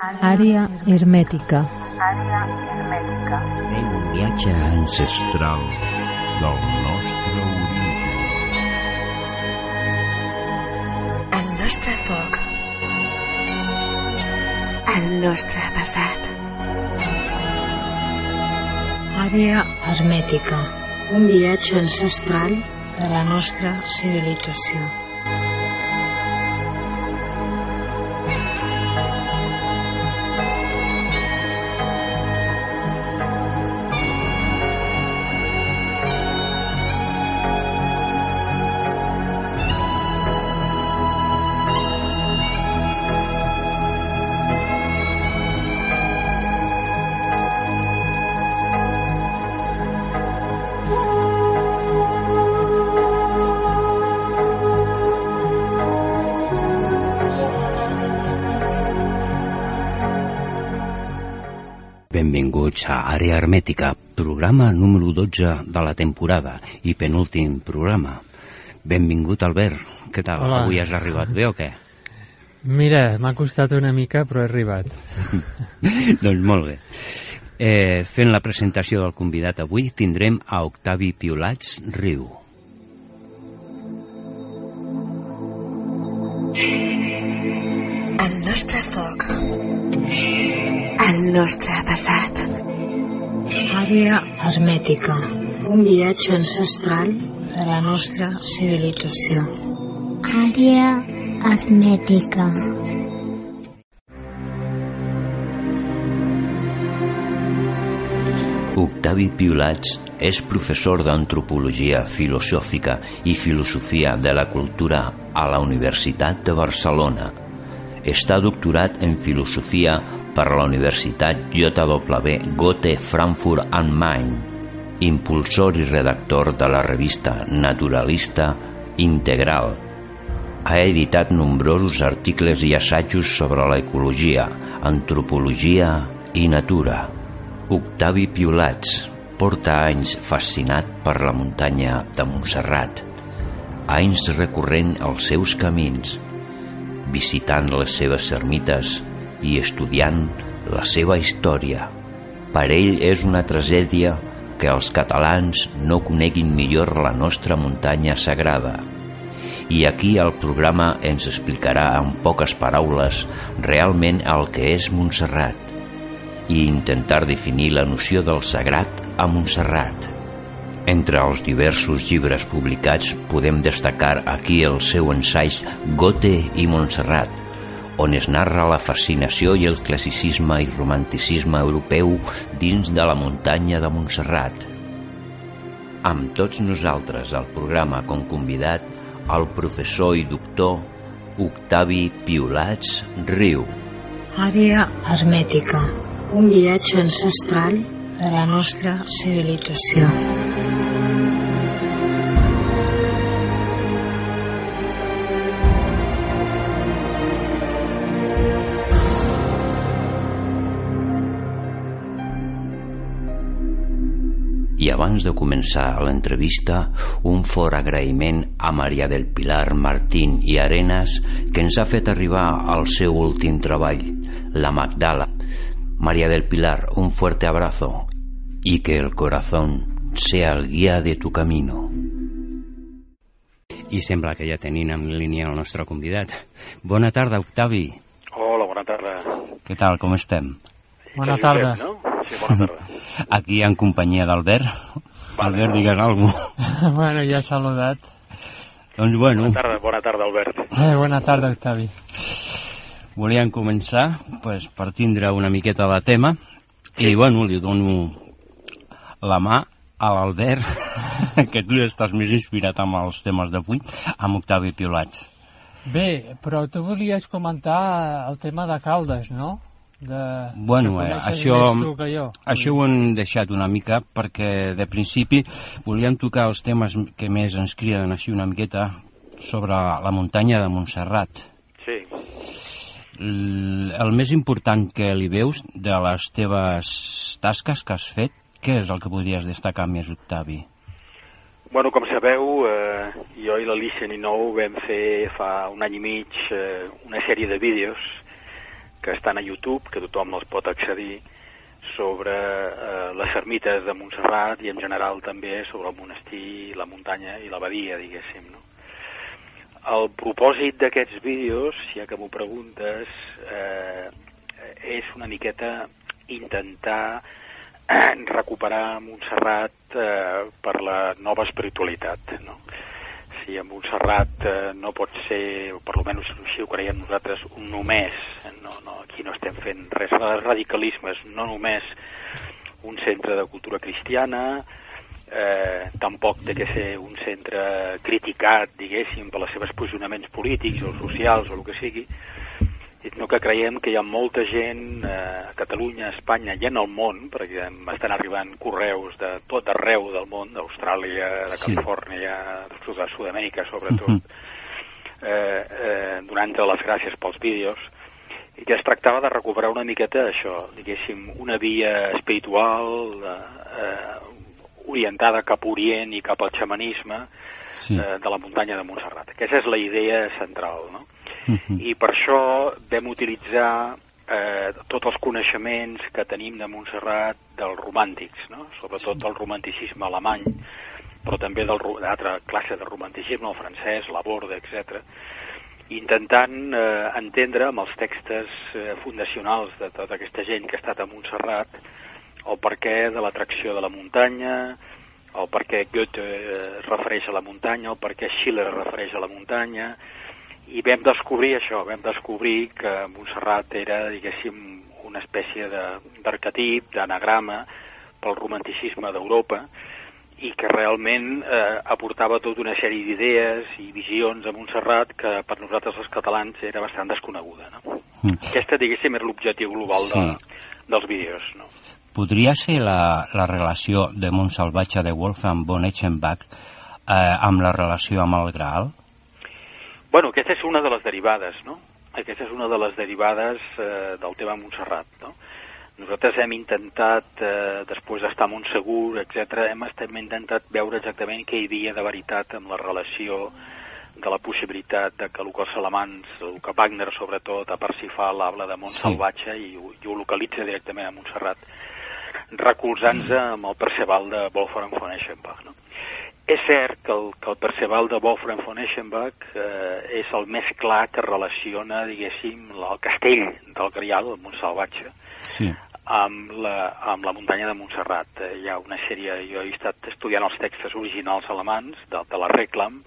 Àrea hermètica. Àrea hermètica. Fem un viatge ancestral del nostre origen. El nostre foc. El nostre passat. Àrea hermètica. Un viatge ancestral de la nostra civilització. Benvinguts a Àrea Hermètica, programa número 12 de la temporada i penúltim programa. Benvingut, Albert. Què tal? Hola. Avui has arribat bé o què? Mira, m'ha costat una mica, però he arribat. doncs molt bé. Eh, fent la presentació del convidat avui tindrem a Octavi Piolats Riu. El nostre foc. El nostre passat. Àrea hermètica. Un viatge ancestral de la nostra civilització. Àrea hermètica. Octavi Piolats és professor d'antropologia filosòfica i filosofia de la cultura a la Universitat de Barcelona. Està doctorat en filosofia per la Universitat JW Goethe Frankfurt am Main, impulsor i redactor de la revista naturalista Integral. Ha editat nombrosos articles i assajos sobre l'ecologia, antropologia i natura. Octavi Piolats porta anys fascinat per la muntanya de Montserrat, anys recorrent els seus camins, visitant les seves ermites i estudiant la seva història. Per ell és una tragèdia que els catalans no coneguin millor la nostra muntanya sagrada. I aquí el programa ens explicarà en poques paraules realment el que és Montserrat i intentar definir la noció del sagrat a Montserrat. Entre els diversos llibres publicats podem destacar aquí el seu ensaig Gote i Montserrat, on es narra la fascinació i el classicisme i romanticisme europeu dins de la muntanya de Montserrat. Amb tots nosaltres al programa com convidat el professor i doctor Octavi Piolats Riu. Àrea hermètica. Un viatge ancestral de la nostra civilització. Abans de començar l'entrevista, un fort agraïment a Maria del Pilar Martín i Arenas que ens ha fet arribar al seu últim treball, La Magdala. María del Pilar, un fuerte abrazo y que el corazón sea el guía de tu camino. I sembla que ja tenim en línia el nostre convidat. Bona tarda, Octavi. Hola, bona tarda. Què tal, com estem? Bona tarda. no? Sí, bona tarda. Aquí en companyia d'Albert. Albert, digues alguna cosa. bueno, ja he saludat. Doncs bueno, Bona tarda, bona tarda, Albert. Eh, bona tarda, Octavi. volíem començar pues, per tindre una miqueta de tema i bueno, li dono la mà a l'Albert que tu estàs més inspirat amb els temes d'avui amb Octavi Piolats Bé, però tu volies comentar el tema de Caldes, no? De... Bueno, que eh, això, més tu que jo. això ho hem deixat una mica perquè de principi volíem tocar els temes que més ens criden així una miqueta sobre la muntanya de Montserrat Sí. L- el més important que li veus de les teves tasques que has fet, què és el que podries destacar més, Octavi? Bueno, com sabeu, eh, jo i l'Alicia Ninou vam fer fa un any i mig eh, una sèrie de vídeos que estan a YouTube, que tothom els pot accedir, sobre eh, les ermites de Montserrat i en general també sobre el monestir, la muntanya i l'abadia, diguéssim. No? El propòsit d'aquests vídeos, ja que m'ho preguntes, eh, és una miqueta intentar eh, recuperar Montserrat eh, per la nova espiritualitat. No? Si a Montserrat eh, no pot ser, o per almenys així ho creiem nosaltres, un només, no, no, aquí no estem fent res. De radicalismes, no només un centre de cultura cristiana, eh, tampoc té que ser un centre criticat, diguéssim, per els seus posicionaments polítics o socials o el que sigui, sinó que creiem que hi ha molta gent eh, a Catalunya, a Espanya i en el món, perquè estan arribant correus de tot arreu del món, d'Austràlia, de Sí. Califòrnia, de Sud- de Sud-amèrica sobretot, Mhm. eh, eh, donant-te les gràcies pels vídeos, i que es tractava de recuperar una miqueta això, diguéssim, una via espiritual eh, eh, orientada cap a Orient i cap al xamanisme Sí. eh, de la muntanya de Montserrat. Aquesta és la idea central, no? Mhm. I per això vam utilitzar eh, tots els coneixements que tenim de Montserrat dels romàntics, no? sobretot del romanticisme alemany, però també d'altra classe de romanticisme, el francès, la borda, etc. intentant eh, entendre amb els textos eh, fundacionals de tota aquesta gent que ha estat a Montserrat el perquè de l'atracció de la muntanya, el perquè Goethe eh, refereix a la muntanya, el perquè Schiller refereix a la muntanya, i vam descobrir això, vam descobrir que Montserrat era, diguéssim, una espècie de- d'arquetip, d'anagrama pel romanticisme d'Europa i que realment eh, aportava tota una sèrie d'idees i visions a Montserrat que per nosaltres els catalans era bastant desconeguda. No? Mm. Aquesta, diguéssim, era l'objectiu global de, Sí. dels vídeos. No? Podria ser la, la relació de Montsalvatge de Wolfgang von Eichenbach eh, amb la relació amb el Graal? Bueno, aquesta és una de les derivades, no? Aquesta és una de les derivades eh, del tema Montserrat, no? Nosaltres hem intentat, eh, després d'estar a Montsegur, etc., hem, hem intentat veure exactament què hi havia de veritat amb la relació de la possibilitat de que alemans, el que Wagner sobretot, a Parsifal habla de Montsalvatge i, ho- i ho localitza directament a Montserrat, recolzant-se amb el Perceval de Wolfgang von Eschenbach. No? És cert que el, que el Perceval de Wolfram von Eschenbach eh, és el més clar que relaciona, diguéssim, el castell del Grial, el Montsalvatge, Sí. amb la, amb la muntanya de Montserrat. Eh, hi ha una sèrie, jo he estat estudiant els textos originals alemans de, de la Reclam,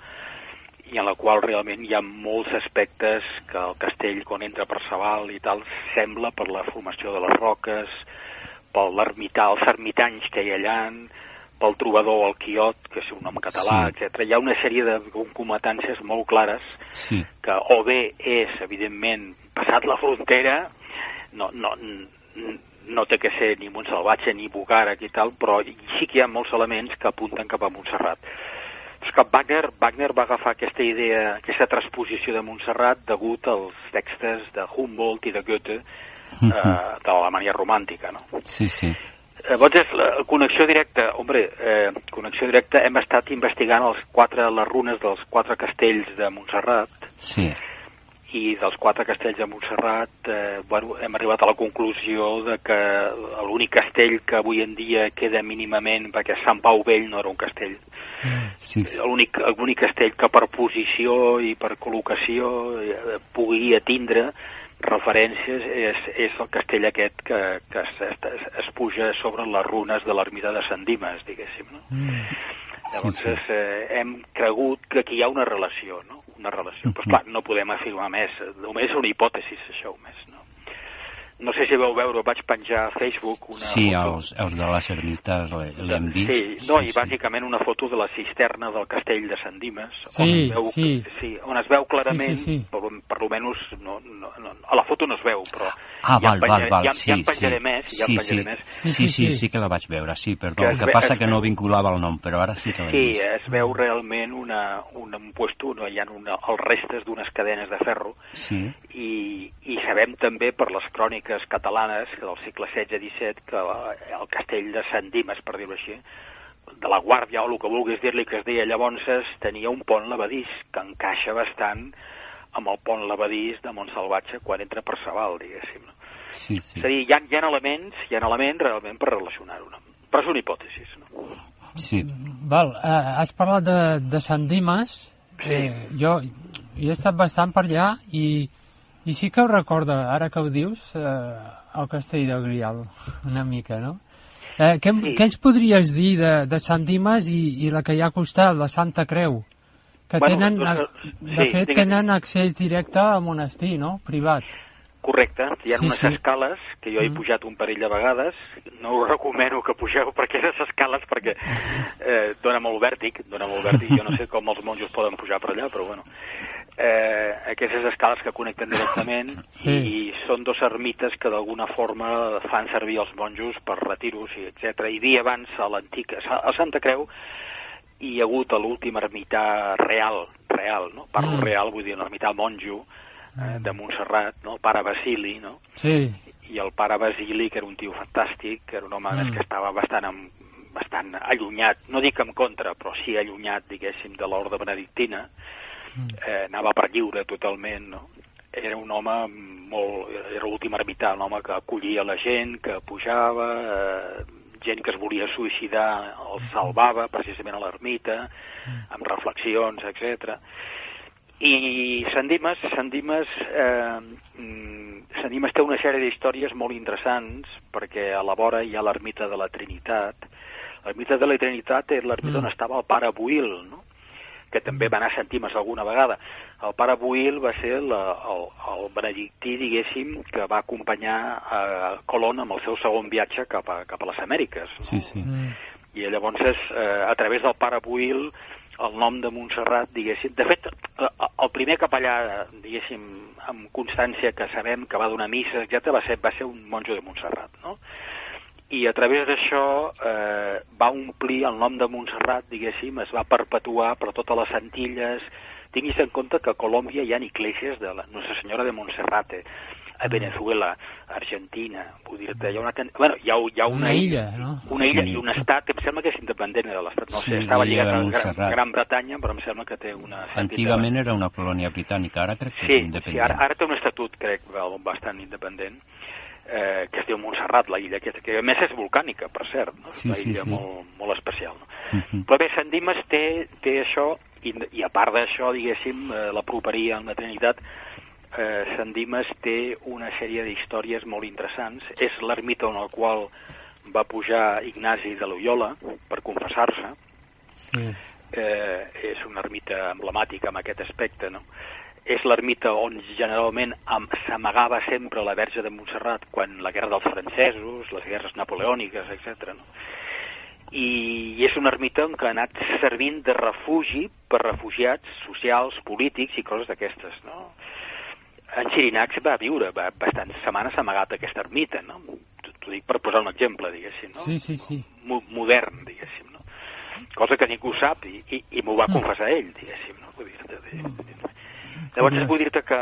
i en la qual realment hi ha molts aspectes que el castell, quan entra per Sabal i tal, sembla per la formació de les roques, per l'ermità, els ermitanys que hi ha allà, pel trobador, el quiot, que és un nom català, Sí. etc. Hi ha una sèrie de concomitàncies molt clares Sí. que o bé és, evidentment, passat la frontera, no, no, no té que ser ni Montsalvatge ni Bugàrec i tal, però sí que hi ha molts elements que apunten cap a Montserrat. És que Wagner, Wagner va agafar aquesta idea, aquesta transposició de Montserrat degut als textos de Humboldt i de Goethe eh, de l'Alemanya romàntica, no? Sí, sí. Llavors, és la connexió directa, hombre, eh, connexió directa, hem estat investigant els quatre, les runes dels quatre castells de Montserrat, Sí. i dels quatre castells de Montserrat eh, bueno, hem arribat a la conclusió de que l'únic castell que avui en dia queda mínimament, perquè Sant Pau Vell no era un castell, Sí, sí. l'únic castell que per posició i per col·locació eh, pugui tindre referències és, és el castell aquest que, que es, es, es puja sobre les runes de l'ermita de Sant Dimes, diguéssim. No? Llavors, Sí, sí. Eh, hem cregut que aquí hi ha una relació, no? Una relació. Però, clar, no podem afirmar més. Només és una hipòtesi, això, més, no? No sé si vau veure, vaig penjar a Facebook una Sí, foto. els, els de les ermites l'he- l'hem vist. Sí, no, i bàsicament una foto de la cisterna del castell de Sant Dimes, on, Sí, es veu, sí. sí, on es veu clarament, Sí, sí, sí. Per, per almenys, no, no, no, a la foto no es veu, però Ah, ja val, en val, penjaré, val, ja, sí, ja en penjaré sí. més, ja sí, penjaré sí. més. Sí, sí, sí, sí que la vaig veure, sí, perdó. Que El que ve- passa es que no veu- vinculava el nom, però ara sí que l'he Sí, vist. es veu realment una, un, un puesto, no, hi ha una, els restes d'unes cadenes de ferro, Sí, i, i sabem també per les cròniques catalanes que del segle XVI-XVII que el castell de Sant Dimes, per dir-ho així, de la Guàrdia o el que vulguis dir-li que es deia llavors, es tenia un pont levadís que encaixa bastant amb el pont Lavadís de Montsalvatge quan entra per Sabal, diguéssim. No? Sí, sí. És a dir, hi ha, hi ha elements, hi ha elements realment per relacionar-ho. No? Però és una hipòtesi. No? sí. Val, eh, has parlat de, de Sant Dimas. Eh, jo, jo he estat bastant per allà i, i sí que ho recorda, ara que ho dius, eh, el castell del Grial, una mica, no? Eh, què, Sí. què ens podries dir de, de Sant Dimas i, i la que hi ha al costat, la Santa Creu? Que Bueno, tenen, a- dues- de sí, fet, digues. tenen accés directe al monestir, no? Privat. Correcte, hi ha Sí, unes sí. escales que jo he Mm. pujat un parell de vegades, no us recomano que pugeu per aquestes escales perquè eh, dona molt vèrtic, dona molt vèrtic, jo no sé com els monjos poden pujar per allà, però bueno. Eh, aquestes escales que connecten directament Sí. i són dos ermites que d'alguna forma fan servir els monjos per retiros i etc. I dia abans a l'antic, a Santa Creu hi ha hagut l'últim ermità real, real, no? Parlo Mm. real, vull dir un ermità monjo eh, de Montserrat, no? el pare Basili, no? Sí, i el pare Basili, que era un tio fantàstic, que era un home Mm. mm. que estava bastant, en, bastant allunyat, no dic en contra, però sí allunyat, diguéssim, de l'ordre benedictina, Mm. Eh, anava per lliure totalment, no? Era un home molt... era l'últim ermità, un home que acollia la gent, que pujava, eh, gent que es volia suïcidar el salvava precisament a l'ermita, amb reflexions, etc. I Sant Dimes, Sant Dimes, eh, mm, Sant Dimes té una sèrie d'històries molt interessants perquè a la vora hi ha l'ermita de la Trinitat. L'ermita de la Trinitat és l'ermita Mm. on estava el pare Buil, no? Que també va anar a Dimes alguna vegada. El pare Buil va ser la, el, el benedictí, diguéssim, que va acompanyar a Colón amb el seu segon viatge cap a, cap a les Amèriques. No? Sí, sí. mm, I llavors, eh, a través del pare Buil, el nom de Montserrat, diguéssim... De fet, eh, el primer capellà, diguéssim, amb constància que sabem que va donar missa, etc va ser, va ser un monjo de Montserrat, no? I a través d'això eh, va omplir el nom de Montserrat, diguéssim, es va perpetuar per totes les Antilles. Tinguis en compte que a Colòmbia hi ha iglesias de la Nostra Senyora de Montserrate, a Venezuela, a Argentina, vull dir-te, hi ha una... Bueno, hi ha, hi ha una, Una illa, no? Una illa Sí. i un estat, em sembla que és independent de l'estat, no Sí, sé, estava lligat a Gran, Montserrat. Gran Bretanya, però em sembla que té una... Antigament era una colònia britànica, ara crec que Sí, és sí independent. ara, ara té un estatut, crec, bastant independent, eh, que es diu Montserrat, la illa aquesta, que a més és volcànica, per cert, no? Sí, una sí, illa sí. Molt, molt especial. No? Mhm. Però bé, Sant Dimes té, té això, i, i a part d'això, diguéssim, eh, la properia en la Trinitat, eh, Sant Dimes té una sèrie d'històries molt interessants. És l'ermita on el qual va pujar Ignasi de Loyola per confessar-se. sí. Eh, és una ermita emblemàtica en aquest aspecte, no? És l'ermita on generalment am- s'amagava sempre la Verge de Montserrat quan la guerra dels francesos, les guerres napoleòniques, etc. No? I, és una ermita què ha anat servint de refugi per refugiats socials, polítics i coses d'aquestes, no? En Xirinacs va viure va, bastants setmanes amagat a aquesta ermita, no? T'ho dic per posar un exemple, diguéssim, no? Sí, sí, sí. mo modern, diguéssim, no? Cosa que ningú sap i, i, i m'ho va confessar ell, diguéssim, no? Vull dir-te, Llavors vull dir-te que,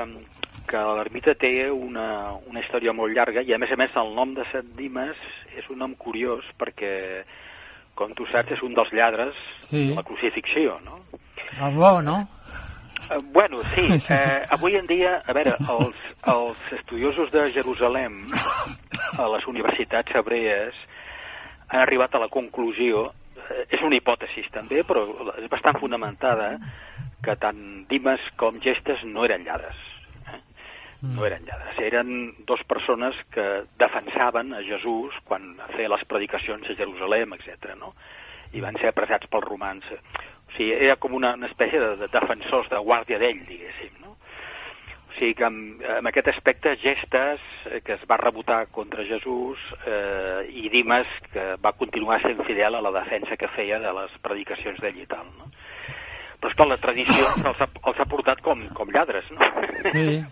que l'ermita té una, una història molt llarga i a més a més el nom de Sant Dimes és un nom curiós perquè com tu saps és un dels lladres Sí. de la crucifixió, no? El bo, no? Eh, bueno, sí, eh, avui en dia, a veure, els, els estudiosos de Jerusalem a les universitats hebrees han arribat a la conclusió, eh, és una hipòtesi també, però és bastant fonamentada, que tant Dimes com Gestes no eren lladres. Eh? No eren lladres. Eren dues persones que defensaven a Jesús quan feia les predicacions a Jerusalem, etc. no? i van ser apressats pels romans. O sigui, era com una, una espècie de, de defensors, de guàrdia d'ell, diguéssim, no? O sigui que amb, amb aquest aspecte, Gestes, eh, que es va rebotar contra Jesús, eh, i Dimes, que va continuar sent fidel a la defensa que feia de les predicacions d'ell i tal, no? Però, esclar, la tradició els ha, els ha portat com, com lladres, no? Sí.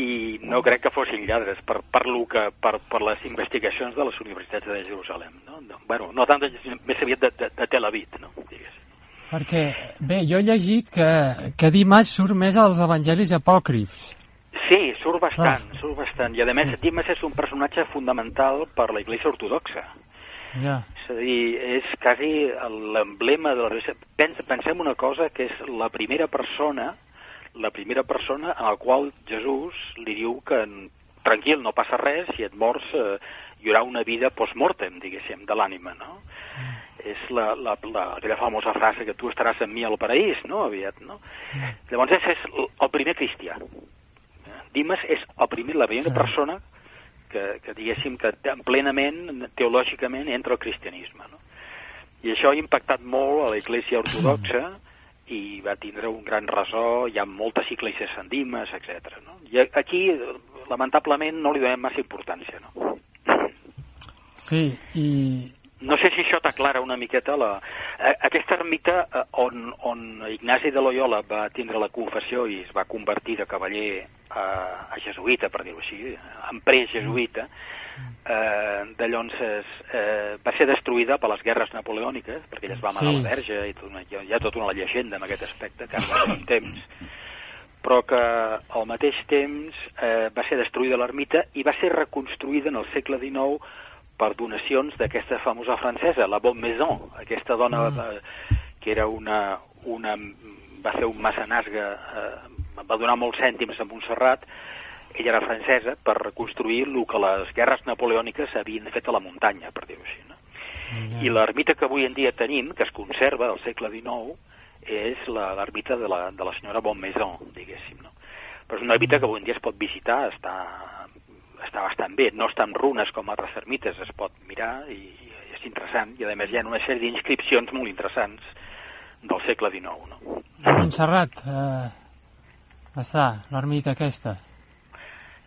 i no crec que fossin lladres per, per, lo que, per, per les investigacions de les universitats de Jerusalem. No? No, bueno, no tant, de, més aviat de, de, de Tel Aviv, no? Digues. Perquè, bé, jo he llegit que, que Dimas surt més als evangelis apòcrifs. Sí, surt bastant, surt bastant. I a més, Dimas és un personatge fundamental per la Iglesia Ortodoxa. Ja. És a dir, és quasi l'emblema de la religió. Pens, pensem una cosa, que és la primera persona, la primera persona en la qual Jesús li diu que tranquil, no passa res, si et mors eh, hi haurà una vida post-mortem, diguéssim, de l'ànima, no? Mm. És la, la, la, aquella famosa frase que tu estaràs amb mi al paraís, no?, aviat, no? Mm. Llavors és, és el primer cristià. Dimes és el primer, la primera persona que, que diguéssim que plenament, teològicament, entra al cristianisme, no? I això ha impactat molt a l'Església Ortodoxa i va tindre un gran ressò, hi ha moltes iglesias sandimes, etc. No? I aquí, lamentablement, no li donem massa importància, no? Sí, i... No sé si això t'aclara una miqueta la... Aquesta ermita eh, on, on Ignasi de Loyola va tindre la confessió i es va convertir de cavaller a, a jesuïta, per dir-ho així, emprès jesuïta, eh, de Llonses eh, va ser destruïda per les guerres napoleòniques, perquè ella es va matar sí. la verge, i tot una, hi ha tota una llegenda en aquest aspecte, que ha un temps, però que al mateix temps eh, va ser destruïda l'ermita i va ser reconstruïda en el segle XIX per donacions d'aquesta famosa francesa, la Bonne Maison, aquesta dona mm. de, que era una, una, va fer un mecenasga, eh, va donar molts cèntims a Montserrat, ella era francesa, per reconstruir el que les guerres napoleòniques havien fet a la muntanya, per dir-ho així. No? Mm. I l'ermita que avui en dia tenim, que es conserva del segle XIX, és l'ermita de, la, de la senyora Bonne Maison, diguéssim. No? Però és una ermita que avui en dia es pot visitar, està està bastant bé, no està en runes com altres ermites, es pot mirar i, i és interessant, i a més hi ha una sèrie d'inscripcions molt interessants del segle XIX. No? A Montserrat eh, està l'ermita aquesta.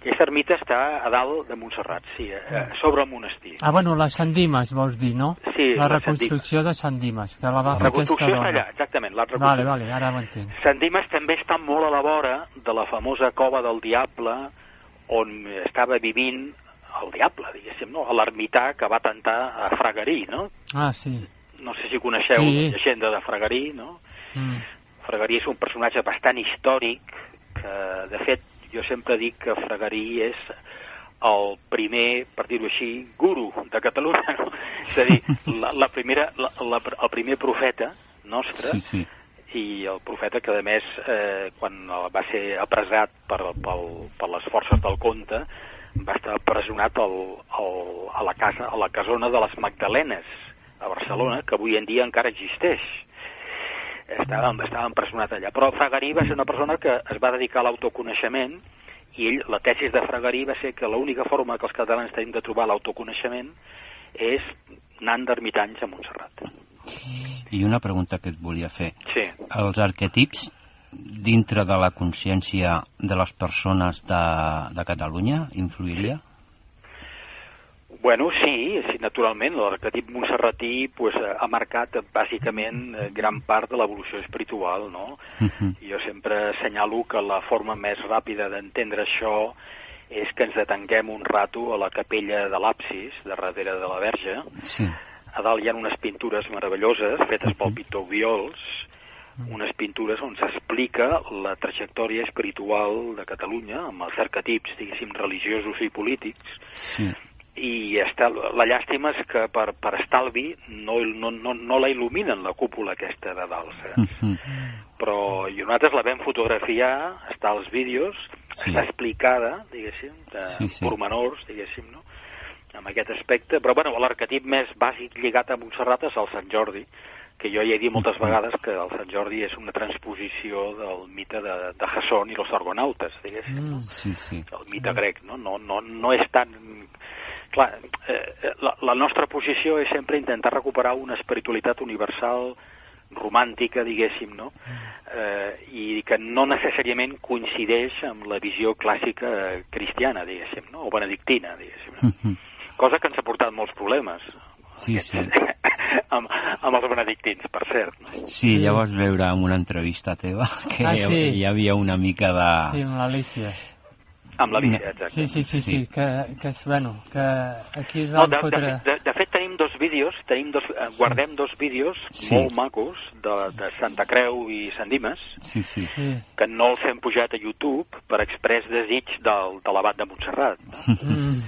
Aquesta ermita està a dalt de Montserrat, sí, eh, sobre el monestir. Ah, bueno, la Sant Dimas, vols dir, no? Sí. La reconstrucció de Sant Dimas, que la va fer aquesta dona. allà, exactament. La vale, vale, ara ho entenc. Sant Dimas també està molt a la vora de la famosa cova del Diable, on estava vivint el diable, diguéssim, no? a l'ermità que va tentar a Fragarí, no? Ah, sí. No sé si coneixeu sí. la llegenda de Fragarí, no? Mm. Fragarí és un personatge bastant històric que, de fet, jo sempre dic que Fragarí és el primer, per dir-ho així, guru de Catalunya, no? És a dir, la, la primera, la, la, el primer profeta nostre, sí, sí i el profeta que a més eh, quan va ser apressat per, per, per les forces del conte va estar presonat al, al, a la casa a la casona de les Magdalenes a Barcelona, que avui en dia encara existeix. Estava, estava empresonat allà. Però Fragarí va ser una persona que es va dedicar a l'autoconeixement i ell, la tesis de Fragarí va ser que l'única forma que els catalans tenim de trobar l'autoconeixement és anant d'ermitanys a Montserrat i una pregunta que et volia fer. Sí. Els arquetips dintre de la consciència de les persones de, de Catalunya influiria? Bueno, sí, sí naturalment. L'arquetip montserratí pues, ha marcat bàsicament gran part de l'evolució espiritual, no? Uh -huh. Jo sempre assenyalo que la forma més ràpida d'entendre això és que ens detenguem un rato a la capella de l'absis, de darrere de la verge, sí a dalt hi ha unes pintures meravelloses fetes pel pintor Viols, unes pintures on s'explica la trajectòria espiritual de Catalunya amb els arquetips, diguéssim, religiosos i polítics. Sí. I està, la llàstima és que per, per estalvi no, no, no, no la il·luminen la cúpula aquesta de dalt, saps? Uh -huh. Però i nosaltres la vam fotografiar, està als vídeos, sí. està explicada, diguéssim, de sí, sí. pormenors, diguéssim, no? Amb aquest aspecte, però bueno, l'arquetip més bàsic lligat a Montserrat és el Sant Jordi, que jo ja he dit moltes vegades que el Sant Jordi és una transposició del mite de, de Jason i els argonautes, diguéssim. Mm, sí, sí. El mite grec, no? No, no, no és tan... Clar, eh, la, la nostra posició és sempre intentar recuperar una espiritualitat universal romàntica, diguéssim, no? Eh, I que no necessàriament coincideix amb la visió clàssica cristiana, diguéssim, no? O benedictina, diguéssim. No? Cosa que ens ha portat molts problemes. Sí, sí. amb, amb els benedictins, per cert. No? Sí, ja vas veure en una entrevista teva que ah, sí. hi havia una mica de... Sí, amb l'Alicia. Amb la vida, exacte. Sí, sí, sí, sí, sí que, que, és, bueno, que aquí es van no, de, fotre... De, de, de fet, tenim dos vídeos, tenim dos, eh, guardem dos vídeos sí. molt macos de, de Santa Creu i Sant Dimes, sí, sí. sí. que no els hem pujat a YouTube per express desig del, de l'abat de Montserrat. Mm.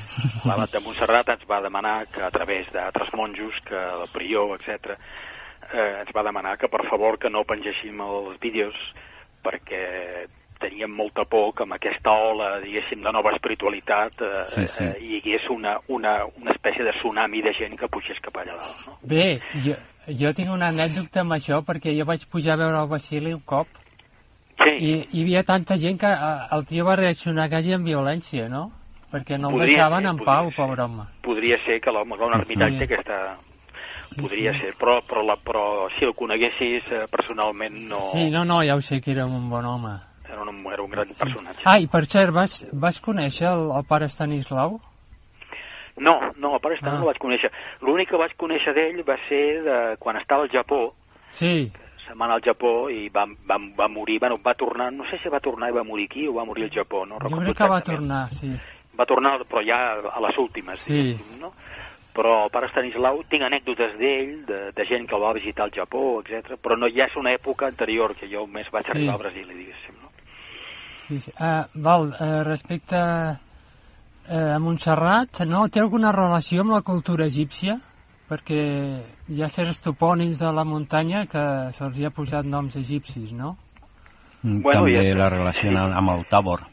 L'abat de Montserrat ens va demanar que a través d'altres monjos, que el prior, etc, eh, ens va demanar que per favor que no pengéssim els vídeos perquè teníem molta por que amb aquesta ola, diguéssim, de nova espiritualitat eh, Sí, sí. eh, hi hagués una, una, una espècie de tsunami de gent que pugés cap allà dalt. No? Bé, jo, jo tinc una anècdota amb això, perquè jo vaig pujar a veure el Basili un cop, Sí, i hi havia tanta gent que eh, el tio va reaccionar quasi amb violència, no? Perquè no el Podria deixaven ser, en pau, ser. pobre home. podria ser que l'home un ermitall Sí. té aquesta... Podria sí. ser, però, però, la, però si el coneguessis eh, personalment no... Sí, no, no, ja ho sé que era un bon home. Era, un, era un gran personatge. Ah, i per cert, vas, vas conèixer el, el pare Estanislau? No, no, el pare Stan Ah. no el vaig conèixer. L'únic que vaig conèixer d'ell va ser de, quan estava al Japó, Sí, anar al Japó i va, va, va morir, bueno, va tornar, no sé si va tornar i va morir aquí o va morir al Japó, no jo recordo crec que va tornar, sí. Va tornar, però ja a les últimes, Sí. no? Però el pare Stanislau, tinc anècdotes d'ell, de, de gent que el va visitar al Japó, etc. però no, ja és una època anterior que jo més vaig Sí. arribar al Brasil, diguéssim? Sí, sí. Uh, val, uh, respecte uh, a Montserrat, no? Té alguna relació amb la cultura egípcia? Perquè hi ha certs topònims de la muntanya que se'ls hi ha posat noms egipcis, no? Mm, Bueno, També ja- la relaciona amb el Tabor.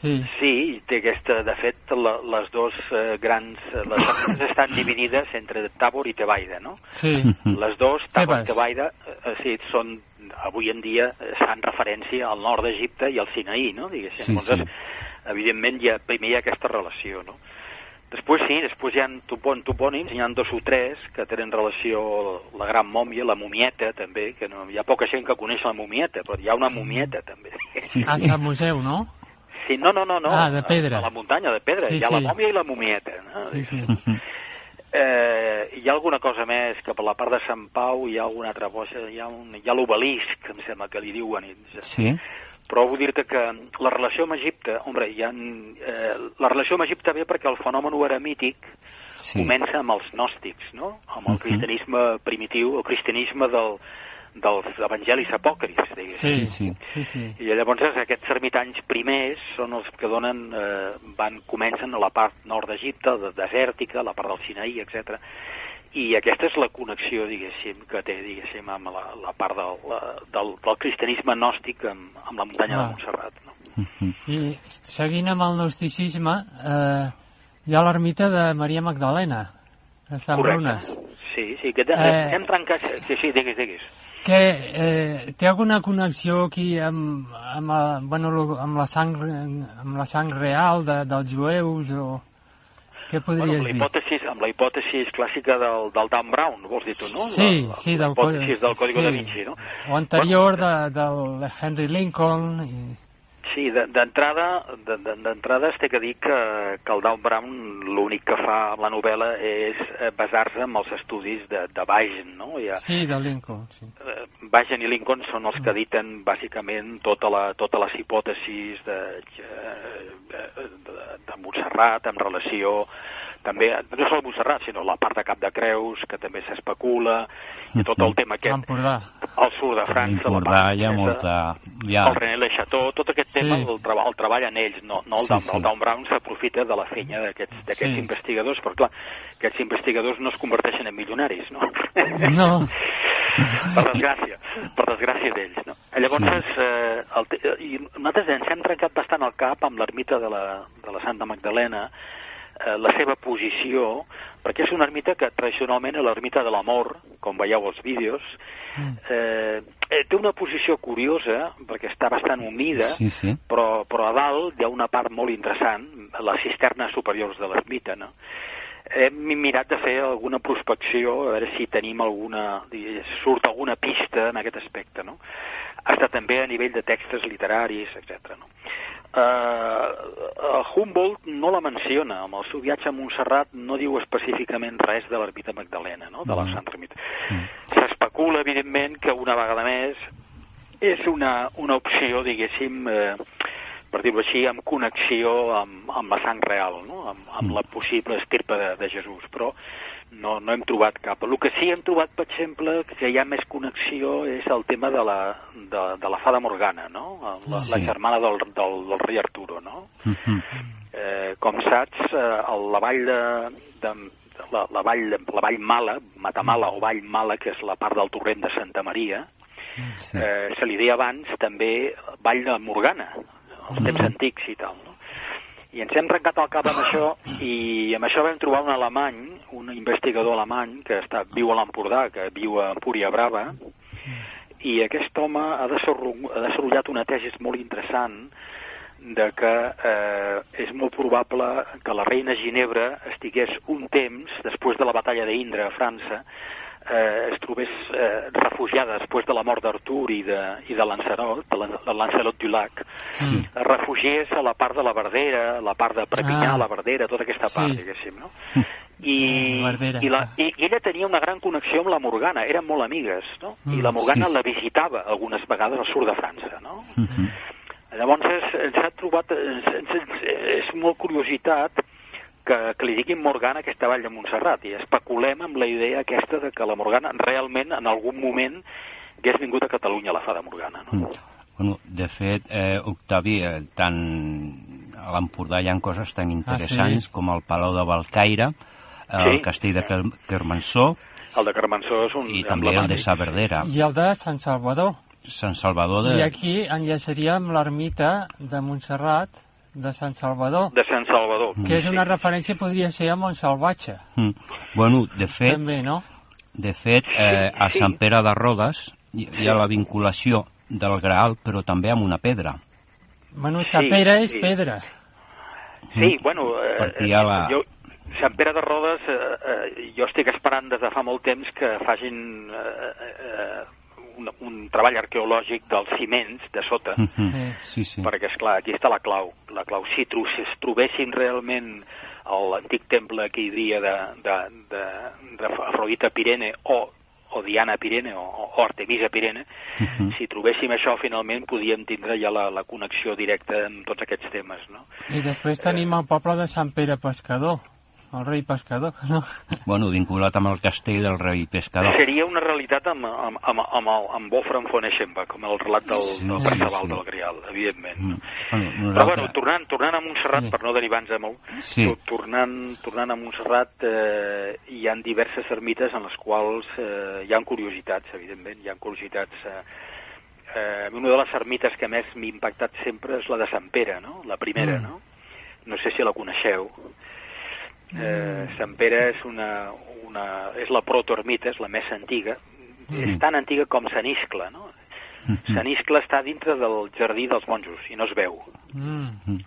Sí, Sí, té aquesta, de fet, la, les dos eh, grans... eh, Les seccions estan dividides entre Tabor i Tebaida, no? sí, Les dos, Tabor i. Tebaida, eh, eh, sí, són, avui en dia eh, fan referència al nord d'Egipte i al Sinaí, no? Diguéssim. Sí, Llavors, sí. evidentment, hi ha, primer hi ha aquesta relació, no? Després sí, després hi ha topon, topònims, hi ha dos o tres que tenen relació la gran mòmia, la mumieta també, que no, hi ha poca gent que coneix la mumieta, però hi ha una mumieta també. Sí, sí. Sant Museu, no? Sí, no, no, no, no. Ah, de pedra. A, a la muntanya de pedra. Sí, hi ha sí. la mòmia i la mumieta. No? Sí, sí. Eh, hi ha alguna cosa més, que per la part de Sant Pau hi ha alguna altra cosa, hi ha, un, hi ha l'obelisc, em sembla que li diuen. Sí? Però vull dir-te que la relació amb Egipte, home, hi ha, eh, la relació amb Egipte ve perquè el fenomen eremític Sí. comença amb els gnòstics, no? Amb el Mhm. cristianisme primitiu, el cristianisme del, dels evangelis apòcrifs, diguéssim. Sí, Sí, sí, sí. I llavors aquests ermitanys primers són els que donen, eh, van, comencen a la part nord d'Egipte, de, desèrtica, la part del Sinaí, etc. I aquesta és la connexió, diguéssim, que té, diguéssim, amb la, la part del, la, del, del cristianisme gnòstic amb, amb la muntanya Ah. de Montserrat. No? Mhm. I seguint amb el gnosticisme, eh, hi ha l'ermita de Maria Magdalena, que està en runes. Sí, sí, que eh... hem trencat... Sí, sí, digues, digues. Que eh, té alguna connexió aquí amb, amb, la, bueno, amb, la sang, amb la sang real de, dels jueus o... Què Bueno, podries amb la dir? hipòtesi, amb la hipòtesi clàssica del, del Dan Brown, vols dir tu, no? Sí, la, la, sí, la del, hipòtesi del Código sí. da Vinci, no? O anterior de, del Henry Lincoln. I... Sí, de- d'entrada de- de- d'entrada es té que dir que, que el Dan Brown l'únic que fa amb la novel·la és eh, basar-se en els estudis de, de Bagen, no? Ja, Sí, de Lincoln, sí. eh, Bagen i Lincoln són els que editen bàsicament tota la, totes les hipòtesis de, eh, de, de, de Montserrat en relació també, no sols Montserrat, sinó la part de Cap de Creus, que també s'especula, i tot el tema aquest, L'Empordà. el sud de França, la L'Empordà part hi ha molta... Ja, el René Le Chateau, tot aquest Sí. tema el, treba, el treballen ells, no, no el, Sí, Dan, sí. el Dan Brown s'aprofita de la feina d'aquests d'aquests Sí. investigadors, però clar, aquests investigadors no es converteixen en milionaris, no? No, per desgràcia, per desgràcia d'ells, no? Llavors, eh, el, i nosaltres ens hem trencat bastant el cap amb l'ermita de, la, de la Santa Magdalena, eh, la seva posició, perquè és una ermita que tradicionalment és l'ermita de l'amor, com veieu als vídeos, eh, eh, té una posició curiosa, perquè està bastant humida, sí, sí. però, però a dalt hi ha una part molt interessant, les cisternes superiors de l'ermita, no? Hem mirat de fer alguna prospecció, a veure si tenim alguna, surt alguna pista en aquest aspecte, no? Hasta també a nivell de textos literaris, etc. No? Uh, Humboldt no la menciona, amb el seu viatge a Montserrat no diu específicament res de l'ermita Magdalena, no? de la Mm. Santa Ermita. S'especula, evidentment, que una vegada més és una, una opció, diguéssim, eh, per dir-ho així, amb connexió amb, amb la sang real, no? amb, amb la possible estirpa de, de Jesús, però no, no hem trobat cap. El que sí hem trobat, per exemple, que hi ha més connexió és el tema de la, de, de la fada Morgana, no? la, Sí. la germana del, del, del rei Arturo. No? Mhm. Eh, com saps, eh, el- la vall de, de la, la, vall, la vall Mala, Matamala o Vall Mala, que és la part del torrent de Santa Maria, sí. eh, se li deia abans també Vall de Morgana, els temps antics i tal, no? I ens hem rencat al cap amb això i amb això vam trobar un alemany, un investigador alemany que està, viu a l'Empordà, que viu a Empúria Brava, i aquest home ha desenvolupat una tesi molt interessant de que eh, és molt probable que la reina Ginebra estigués un temps, després de la batalla d'Indra a França, eh, es trobés eh, refugiada després de la mort d'Artur i de, i de Lancelot, de, de Lancelot du Lac, Mm. es refugiés a la part de la Verdera, la part de Prepinyà, Ah. la Verdera, tota aquesta part, Sí. diguéssim, no? I, La Verdera. i, la, i, i ella tenia una gran connexió amb la Morgana, eren molt amigues, no? I la Mm, Morgana sí. la visitava algunes vegades al sud de França, no? Llavors és, ens ha trobat, ens, ens, ens, és molt curiositat que, que li diguin Morgana a aquesta vall de Montserrat i especulem amb la idea aquesta de que la Morgana realment en algun moment hagués vingut a Catalunya la fada Morgana. No? Mm. Bueno, de fet, eh, Octavi, eh, tant a l'Empordà hi ha coses tan interessants sí? com el Palau de Valcaire, el Sí. castell de Car- Carmansó El de Carmansó és un i també el de. Saverdera, I el de Sant Salvador. Sant Salvador I de... aquí enllaçaríem l'ermita de Montserrat de Sant Salvador, de Sant Salvador. que és una referència, podria ser a Montsalvatge, Mm. Bueno, de fet, també, no? de fet eh, a. Sant Pere de Rodes hi, hi ha la vinculació del Graal, però també amb una pedra. Bueno, és que Sí, pedra és sí. pedra. Sí, bueno, eh, Perquè hi ha la- jo, Sant Pere de Rodes, eh, eh, jo estic esperant des de fa molt temps que facin eh, eh, un, un treball arqueològic dels ciments de sota, Mhm. Sí. Sí, sí. perquè, és clar aquí està la clau. La clau, si, tro si es trobessin realment l'antic temple que hi havia de, de, de, de Afrodita Pirene o, o Diana Pirene o, o Artemisa Pirene, Mhm. si trobéssim això, finalment podíem tindre ja la, la connexió directa amb tots aquests temes, no? I després tenim el poble de Sant Pere Pescador, el rei pescador, no? Bueno, vinculat amb el castell del rei pescador. Seria una realitat amb, amb, amb, amb, el, amb Wolfram von Eschenbach, com el relat del, Sí, del sí, Perceval sí. del Grial, evidentment. Mm. No? Bueno, Però nosaltres... bueno, tornant, tornant a Montserrat, Sí. per no derivar-nos a molt, Sí. to- tornant, tornant a Montserrat, eh, hi han diverses ermites en les quals eh, hi han curiositats, evidentment, hi han curiositats... Eh, eh, una de les ermites que més m'ha impactat sempre és la de Sant Pere, no? la primera, Mm. no? No sé si la coneixeu. Eh, Mm. Sant Pere és una, una, és la protoermita, és la més antiga, Sí. és tan antiga com Sant Iscle, no? Sant Iscle està dintre del jardí dels monjos i no es veu. Mm.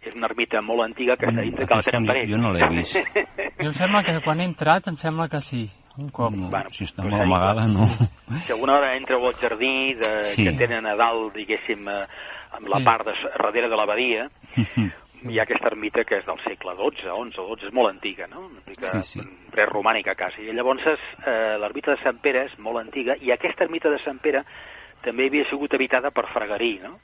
És una ermita molt antiga que està dintre, que la Aquesta tenen no- per ells. jo no l'he vist. Jo em sembla que quan he entrat, em sembla que sí, un cop. No, Bueno, si està molt amagada, no. Si alguna hora entreu al jardí de, Sí. que tenen a dalt, diguéssim, eh, amb la Sí. part de, darrere de l'abadia, hi ha aquesta ermita que és del segle XII, XI, XII, és molt antiga, no? Una mica Sí, sí. preromànica quasi. I llavors eh, l'ermita de Sant Pere és molt antiga i aquesta ermita de Sant Pere també havia sigut habitada per Fragarí, no?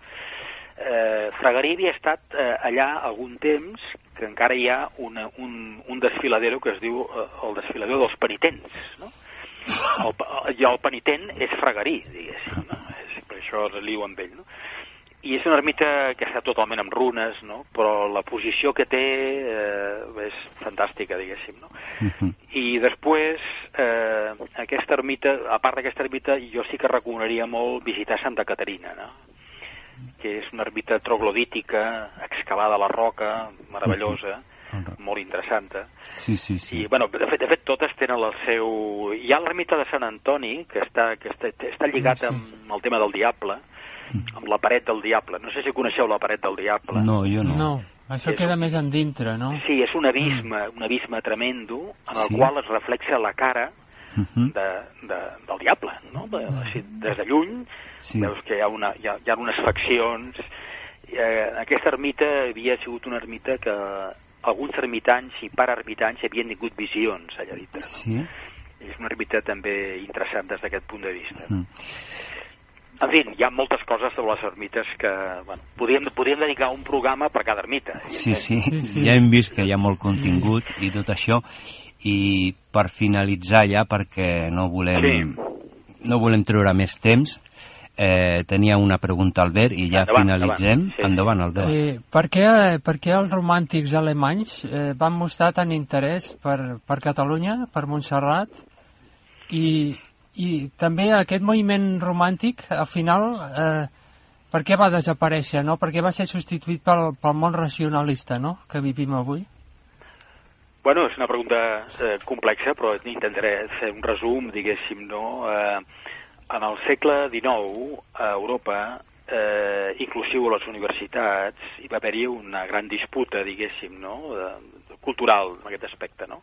Eh, Fragarí havia estat eh, allà algun temps que encara hi ha una, un, un desfiladero que es diu eh, el desfiladero dels penitents, no? El, I el penitent és Fragarí, diguéssim, no? És, per això es liu amb ell, no? I és una ermita que està totalment en runes, no? Però la posició que té eh, és fantàstica, diguéssim, no? I després, eh, aquesta ermita, a part d'aquesta ermita, jo sí que recomanaria molt visitar Santa Caterina, no? que és una ermita troglodítica, excavada a la roca, meravellosa, molt interessant. Sí, sí, sí. I, bueno, de fet, de fet, totes tenen el seu... Hi ha l'ermita de Sant Antoni, que està, que està, està lligat Sí. amb el tema del diable, amb la paret del diable. No sé si coneixeu la paret del diable. No, jo no. No, això És queda un- més endintre, no? Sí, és un abisme, un abisme tremendo, en el Sí. qual es reflexa la cara Mhm. de, de, del diable, no? De, així, des de lluny Sí. veus que hi ha, una, hi ha, hi ha unes faccions. Eh, aquesta ermita havia sigut una ermita que alguns ermitans i paraermitans havien tingut visions allà dintre. Sí? És una ermita també interessant des d'aquest punt de vista. Mm. En fi, hi ha moltes coses sobre les ermites que bueno, podríem, podríem dedicar un programa per cada ermita. Sí, sí, Sí, sí. ja hem vist que hi ha molt contingut i tot això. I per finalitzar ja, perquè no volem, Sí. no volem treure més temps, eh, tenia una pregunta, Albert, i ja Endavant, finalitzem. endavant. Sí, sí. Endavant, Albert. Eh, per, què, per què els romàntics alemanys eh, van mostrar tant interès per, per Catalunya, per Montserrat, i, I també aquest moviment romàntic, al final, eh, per què va desaparèixer, no? Per què va ser substituït pel, pel món racionalista, no?, que vivim avui. Bueno, és una pregunta eh, complexa, però intentaré fer un resum, diguéssim, no? Eh, en el segle XIX, a Europa, eh, inclusiu a les universitats, hi va haver-hi una gran disputa, diguéssim, no? de, cultural en aquest aspecte. No?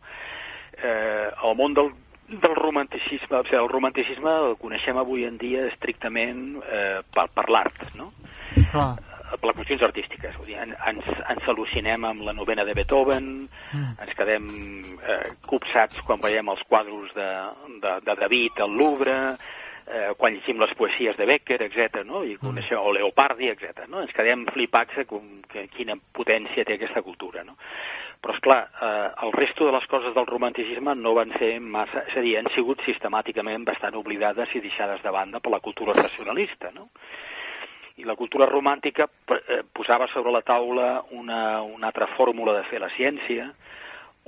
Eh, el món del, del romanticisme, o sigui, el romanticisme el coneixem avui en dia estrictament eh, per, per l'art, no? Clar. per les qüestions artístiques. Vull dir, en, ens, ens al·lucinem amb la novena de Beethoven, Mm. ens quedem eh, copsats quan veiem els quadros de, de, de David al Louvre, eh, quan llegim les poesies de Becker, etc. No? I coneixem, o Leopardi, etc. No? Ens quedem flipats com, que, quina potència té aquesta cultura. No? Però, és clar, eh, el resto de les coses del romanticisme no van ser massa... És a dir, han sigut sistemàticament bastant oblidades i deixades de banda per la cultura racionalista, no? I la cultura romàntica eh, posava sobre la taula una, una altra fórmula de fer la ciència,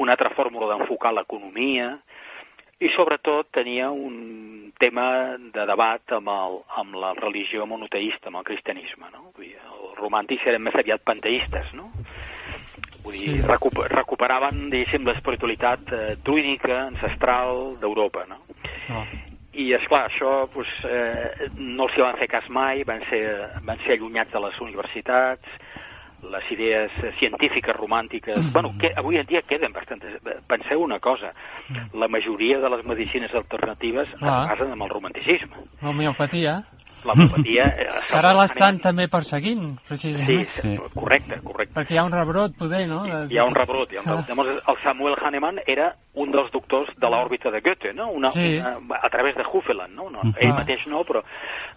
una altra fórmula d'enfocar l'economia, i sobretot tenia un tema de debat amb, el, amb la religió monoteïsta, amb el cristianisme. No? Els romàntics eren més aviat panteistes, no? Vull dir, Sí. recup recuperaven, diguéssim, l'espiritualitat eh, druídica, ancestral d'Europa, no? No. I, és clar això pues, eh, no els hi van fer cas mai, van ser, van ser allunyats de les universitats, les idees científiques romàntiques... Bueno, que avui en dia queden bastantes... Penseu una cosa, la majoria de les medicines alternatives es Clar. basen en el romanticisme. L'homeopatia, L'homeopatia... eh, que ara l'estan també perseguint, Sí, precisament. sí, correcte, correcte. Perquè hi ha un rebrot, poder, no? De- Hi ha un rebrot, hi ha un rebrot. Llavors, el Samuel Hahnemann era un dels doctors de l'òrbita de Goethe, no? Una, Sí. una, a través de Hufeland, no? no ell mateix no, però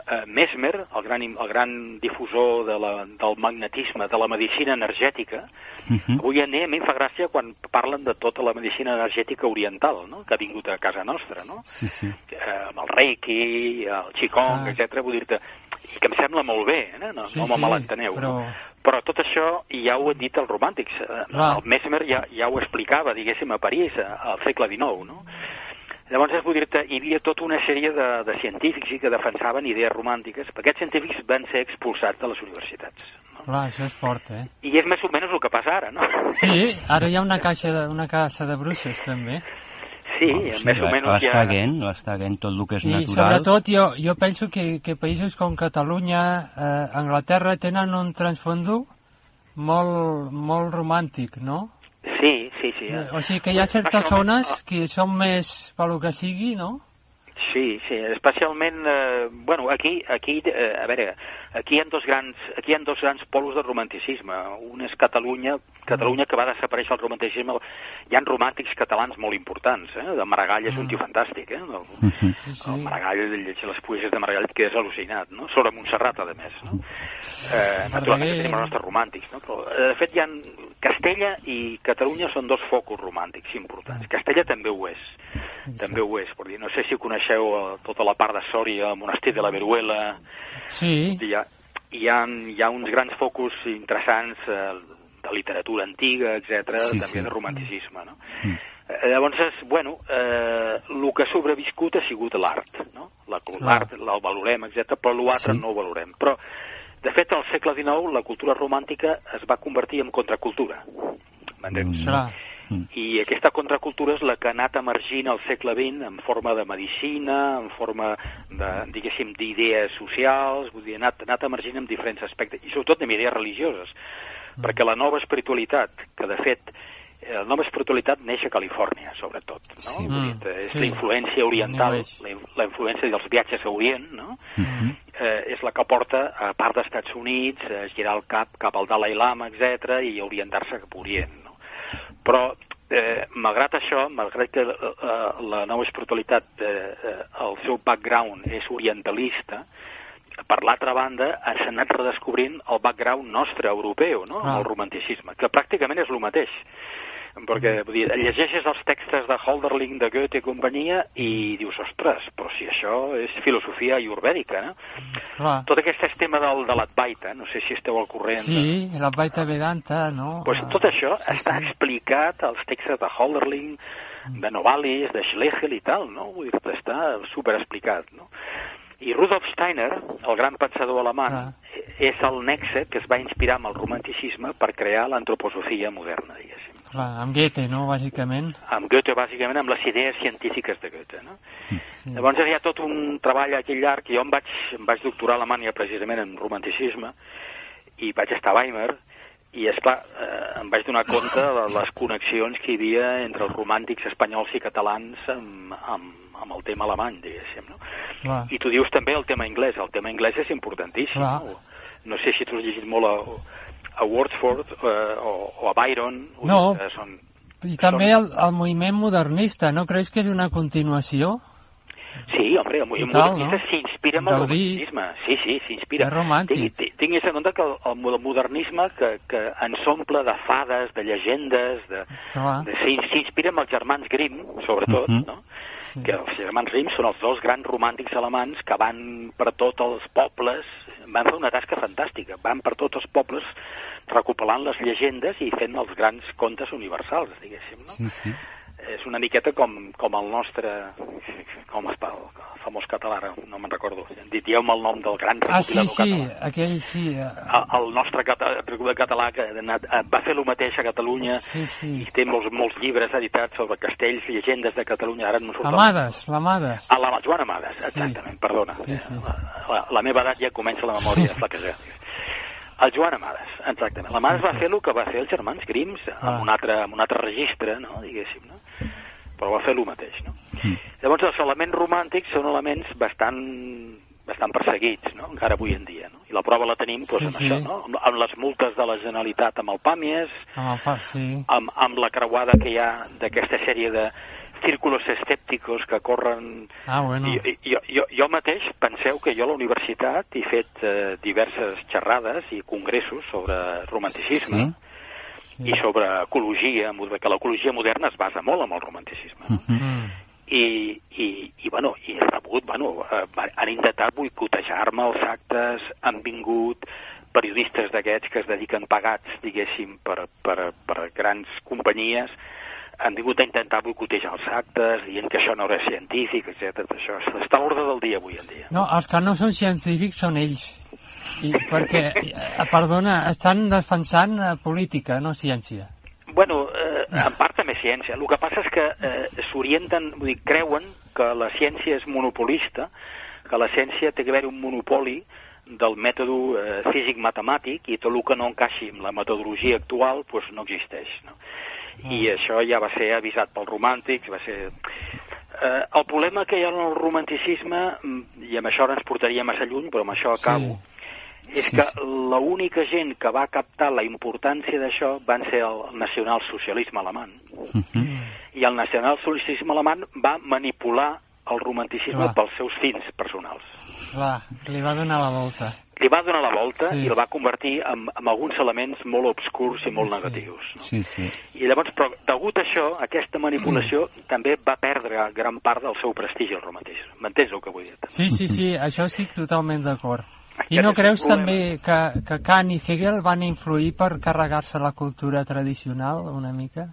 eh, Mesmer, el gran, el gran difusor de la, del magnetisme, de la medicina energètica, Mhm. avui en dia a mi em fa gràcia quan parlen de tota la medicina energètica oriental, no? que ha vingut a casa nostra, no? Sí, sí. eh, amb el Reiki, el Qigong, Ah. etc. vull dir-te, i que em sembla molt bé, eh? no, Sí, no me sí, malenteneu. però- No? Però tot això ja ho han dit els romàntics. Eh, Clar. El Mesmer ja, ja ho explicava, diguéssim, a París, al segle XIX, no? Llavors, és vull dir-te, hi havia tota una sèrie de, de científics i que defensaven idees romàntiques, perquè aquests científics van ser expulsats de les universitats. No? Clar, això és fort, eh? I és més o menys el que passa ara, no? Sí, ara hi ha una caixa de, una casa de bruixes, també. Sí, Oh, sí, més o menys l'està ja... veient, l'està veient tot el que és I natural. sobretot jo, jo penso que, que països com Catalunya, eh, Anglaterra, tenen un transfondo molt, molt romàntic, no? Sí, sí. Eh, O sigui que hi ha certes zones que són més pel que sigui, no? Sí, sí, especialment, eh, bueno, aquí, aquí eh, a veure, aquí hi ha dos grans, aquí hi ha dos grans polos de romanticisme. Un és Catalunya, Catalunya que va desaparèixer el romanticisme. Hi ha romàntics catalans molt importants, eh? De Maragall és un tio fantàstic, eh? El, el Maragall, llegir les poesies de Maragall et quedes al·lucinat, no? Sobre Montserrat, a més, no? Eh, naturalment tenim els nostres romàntics, no? Però, eh, de fet, hi ha Castella i Catalunya són dos focus romàntics importants. Castella també ho és, també ho és. Dir, no sé si coneixeu eh, tota la part de Sòria, el monestir de la Veruela, Sí, hi ha, hi ha, hi ha uns grans focus interessants eh, de literatura antiga, etc Sí, també sí. de romanticisme, no? Mm. Eh, Llavors, és, bueno, eh, el que ha sobreviscut ha sigut l'art, no? La- L'art el valorem, etc però l'altre Sí. no ho valorem. Però, de fet, al segle XIX la cultura romàntica es va convertir en contracultura. M'entens? Mm. Clar. I aquesta contracultura és la que ha anat emergint al segle XX en forma de medicina, en forma de, diguéssim, d'idees socials, vull dir, ha anat, ha anat emergint en diferents aspectes, i sobretot en idees religioses, perquè la nova espiritualitat, que de fet eh, la nova espiritualitat neix a Califòrnia, sobretot, no? Sí. Vull dir, Mm, és sí. la influència oriental, la, la influència dels viatges a Orient, no? Mhm. eh, és la que porta, a part dels Estats Units, a girar el cap cap al Dalai Lama, etc i orientar-se cap a Orient. No? Però, eh, malgrat això, malgrat que eh, la nova espiritualitat, eh, eh, el seu background és orientalista, per l'altra banda, s'ha anat redescobrint el background nostre, europeu, no? Ah. el romanticisme, que pràcticament és el mateix. Perquè vull dir, llegeixes els textos de Holderlin, de Goethe i companyia i dius, ostres, però si això és filosofia iurbèdica, no? Clar. Tot aquest tema del, de l'Advaita, no sé si esteu al corrent. Sí, la Baita Vedanta, no? Pues tot això està explicat als textos de Holderlin, de Novalis, de Schlegel i tal, no? Vull dir, està super explicat, no? I Rudolf Steiner, el gran pensador alemany, Ah. és el nexe que es va inspirar amb el romanticisme per crear l'antroposofia moderna, diguéssim. Clar, amb Goethe, no, bàsicament? Amb Goethe, bàsicament, amb les idees científiques de Goethe, no? Llavors hi ha tot un treball aquí llarg, jo em vaig, em vaig doctorar a Alemanya precisament en romanticisme, i vaig estar a Weimar, i esclar, eh, em vaig donar compte de les connexions que hi havia entre els romàntics espanyols i catalans amb, amb, amb el tema alemany, diguéssim, no? Clar. I tu dius també el tema anglès, el tema anglès és importantíssim, Clar. no? No sé si tu has llegit molt a, a Wordsworth eh, o, o a Byron, No. dir que són, I també el, el moviment modernista, no creus que és una continuació? Sí, hombre, el moviment Total, modernista no? s'inspira en el Gaudí. romanticisme. Sí, sí, s'inspira. És romàntic. Tingui- ti- Tinguis en compte que el, el mo- modernisme que, que ens omple de fades, de llegendes, de, de s'in- s'inspira en els germans Grimm, sobretot, Mhm. no? que els germans Grimm són els dos grans romàntics alemans que van per tots els pobles, van fer una tasca fantàstica, van per tots els pobles recopilant les llegendes i fent els grans contes universals, diguéssim, no? Sí, sí. és una miqueta com, com el nostre com el famós català ara, no me'n recordo dieu-me el nom del gran Ah, sí, sí, català aquell sí. eh, el, el nostre recopilador català que ha anat, eh, va fer el mateix a Catalunya Sí, sí. i té molts, molts llibres editats sobre castells i llegendes de Catalunya ara no surt el- Amades, l'Amades. a la Joan Amades, exactament, perdona. Sí, sí. La, la, la meva edat ja comença la memòria a flaquejar. El Joan Amades, exactament. L'Amades va fer el que va fer els germans Grims, Ah. amb un altre, amb un altre registre, no?, diguéssim, no? Però va fer el mateix, no? Llavors, els elements romàntics són elements bastant bastant perseguits, no?, encara avui en dia, no? I la prova la tenim, doncs, Sí, amb sí. això, no?, amb, amb les multes de la Generalitat amb el Pàmies, Amb el fa, sí. amb, amb la creuada que hi ha d'aquesta sèrie de círculos escèpticos que corren Ah, bueno. i, i, jo, jo, jo mateix penseu que jo a la universitat he fet eh, diverses xerrades i congressos sobre romanticisme Sí. I sobre ecologia, que l'ecologia moderna es basa molt en el romanticisme. no? Mm. I, i, i, bueno, i he rebut, bueno, eh, han intentat boicotejar-me els actes, han vingut periodistes d'aquests que es dediquen pagats, diguéssim, per, per, per grans companyies, han vingut a intentar boicotejar els actes, dient que això no era científic, etc. Això està a l'ordre del dia avui en dia. No, els que no són científics són ells. I perquè, eh, perdona, estan defensant eh, política, no ciència. Bueno, eh, en part també ciència. El que passa és que eh, s'orienten, vull dir, creuen que la ciència és monopolista, que la ciència té que haver un monopoli del mètode eh, físic-matemàtic i tot el que no encaixi amb la metodologia actual doncs no existeix. No? I això ja va ser avisat pels romàntics, va ser... Eh, el problema que hi ha en el romanticisme, mm, i amb això ara ens portaria massa lluny, però amb això acabo, és que l'única gent que va captar la importància d'això van ser el nacionalsocialisme alemany. I el nacionalsocialisme alemany va manipular el romanticisme Clar. pels seus fins personals. Clar, li va donar la volta. Li va donar la volta Sí. i el va convertir en, en alguns elements molt obscurs i molt Sí. negatius. No? Sí, sí. I llavors, però, degut a això, aquesta manipulació també va perdre gran part del seu prestigi al romanticisme. M'entens el que vull dir? Sí, sí, sí, això estic totalment d'acord. I no creus també que, que Kant i Hegel van influir per carregar-se la cultura tradicional una mica?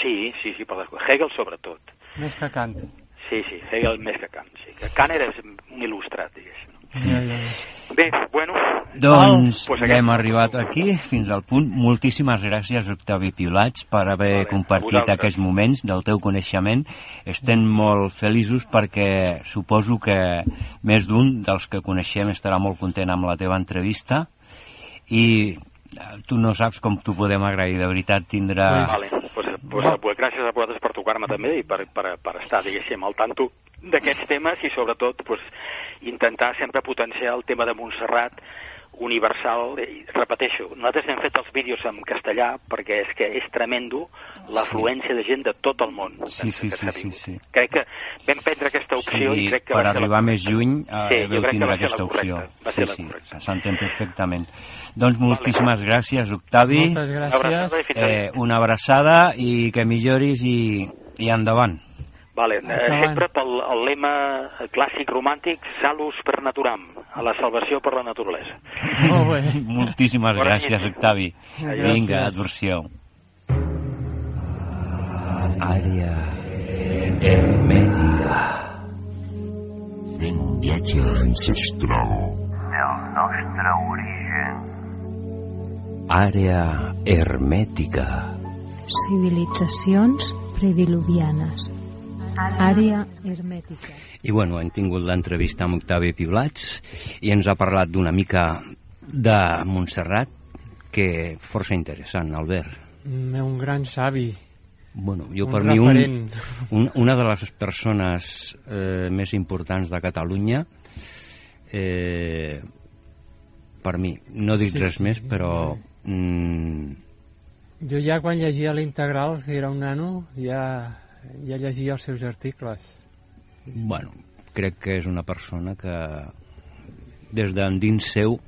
Sí, sí, sí, per descomptat. Hegel sobretot. Més que Kant. Sí, sí, Hegel més que Kant. Sí. Que Kant era un il·lustrat, diguéssim. Ja, ja, ja. Bé, bueno, Doncs Pues ja aquest- hem arribat aquí, fins al punt. Moltíssimes gràcies, Octavi Piolats, per haver bé, compartit vosaltres. aquests moments del teu coneixement. Estem molt feliços perquè suposo que més d'un dels que coneixem estarà molt content amb la teva entrevista i eh, tu no saps com t'ho podem agrair, de veritat tindrà... vale. Pues, pues, pues, gràcies a vosaltres per tocar-me també i per, per, per estar, diguéssim, al tanto d'aquests temes i sobretot pues, intentar sempre potenciar el tema de Montserrat universal, i repeteixo, nosaltres hem fet els vídeos en castellà perquè és que és tremendo l'afluència de gent de tot el món. Sí, sí, que sí, sí, sí. Crec que vam prendre aquesta opció Sí, i crec que per va ser la arribar més lluny eh, Sí, veu tindre va ser aquesta la opció. correcta, va Sí, sí, s'entén perfectament. Doncs moltíssimes gràcies, Octavi. Moltes gràcies. Eh, una abraçada i que milloris i, i endavant. Vale, eh, Endavant. sempre pel el lema clàssic romàntic, salus per naturam, a la salvació per la naturalesa. Molt bé. Moltíssimes Bona gràcies, nit. Octavi. Gràcies. Vinga, adversió. Àrea hermètica. Fent un viatge ancestral. Àrea hermètica. Civilitzacions prediluvianes. Àrea hermètica. I bueno, hem tingut l'entrevista amb Octavi Piulats i ens ha parlat d'una mica de Montserrat que força interessant, Albert. Mm, Un gran savi. Bueno, jo Un per mi un, referent. un, una de les persones eh, més importants de Catalunya eh, per mi, no dic Sí, res sí. més, però mm, Jo ja quan llegia l'integral, si era un nano, ja, ja llegia els seus articles. bueno, crec que és una persona que des d'endins seu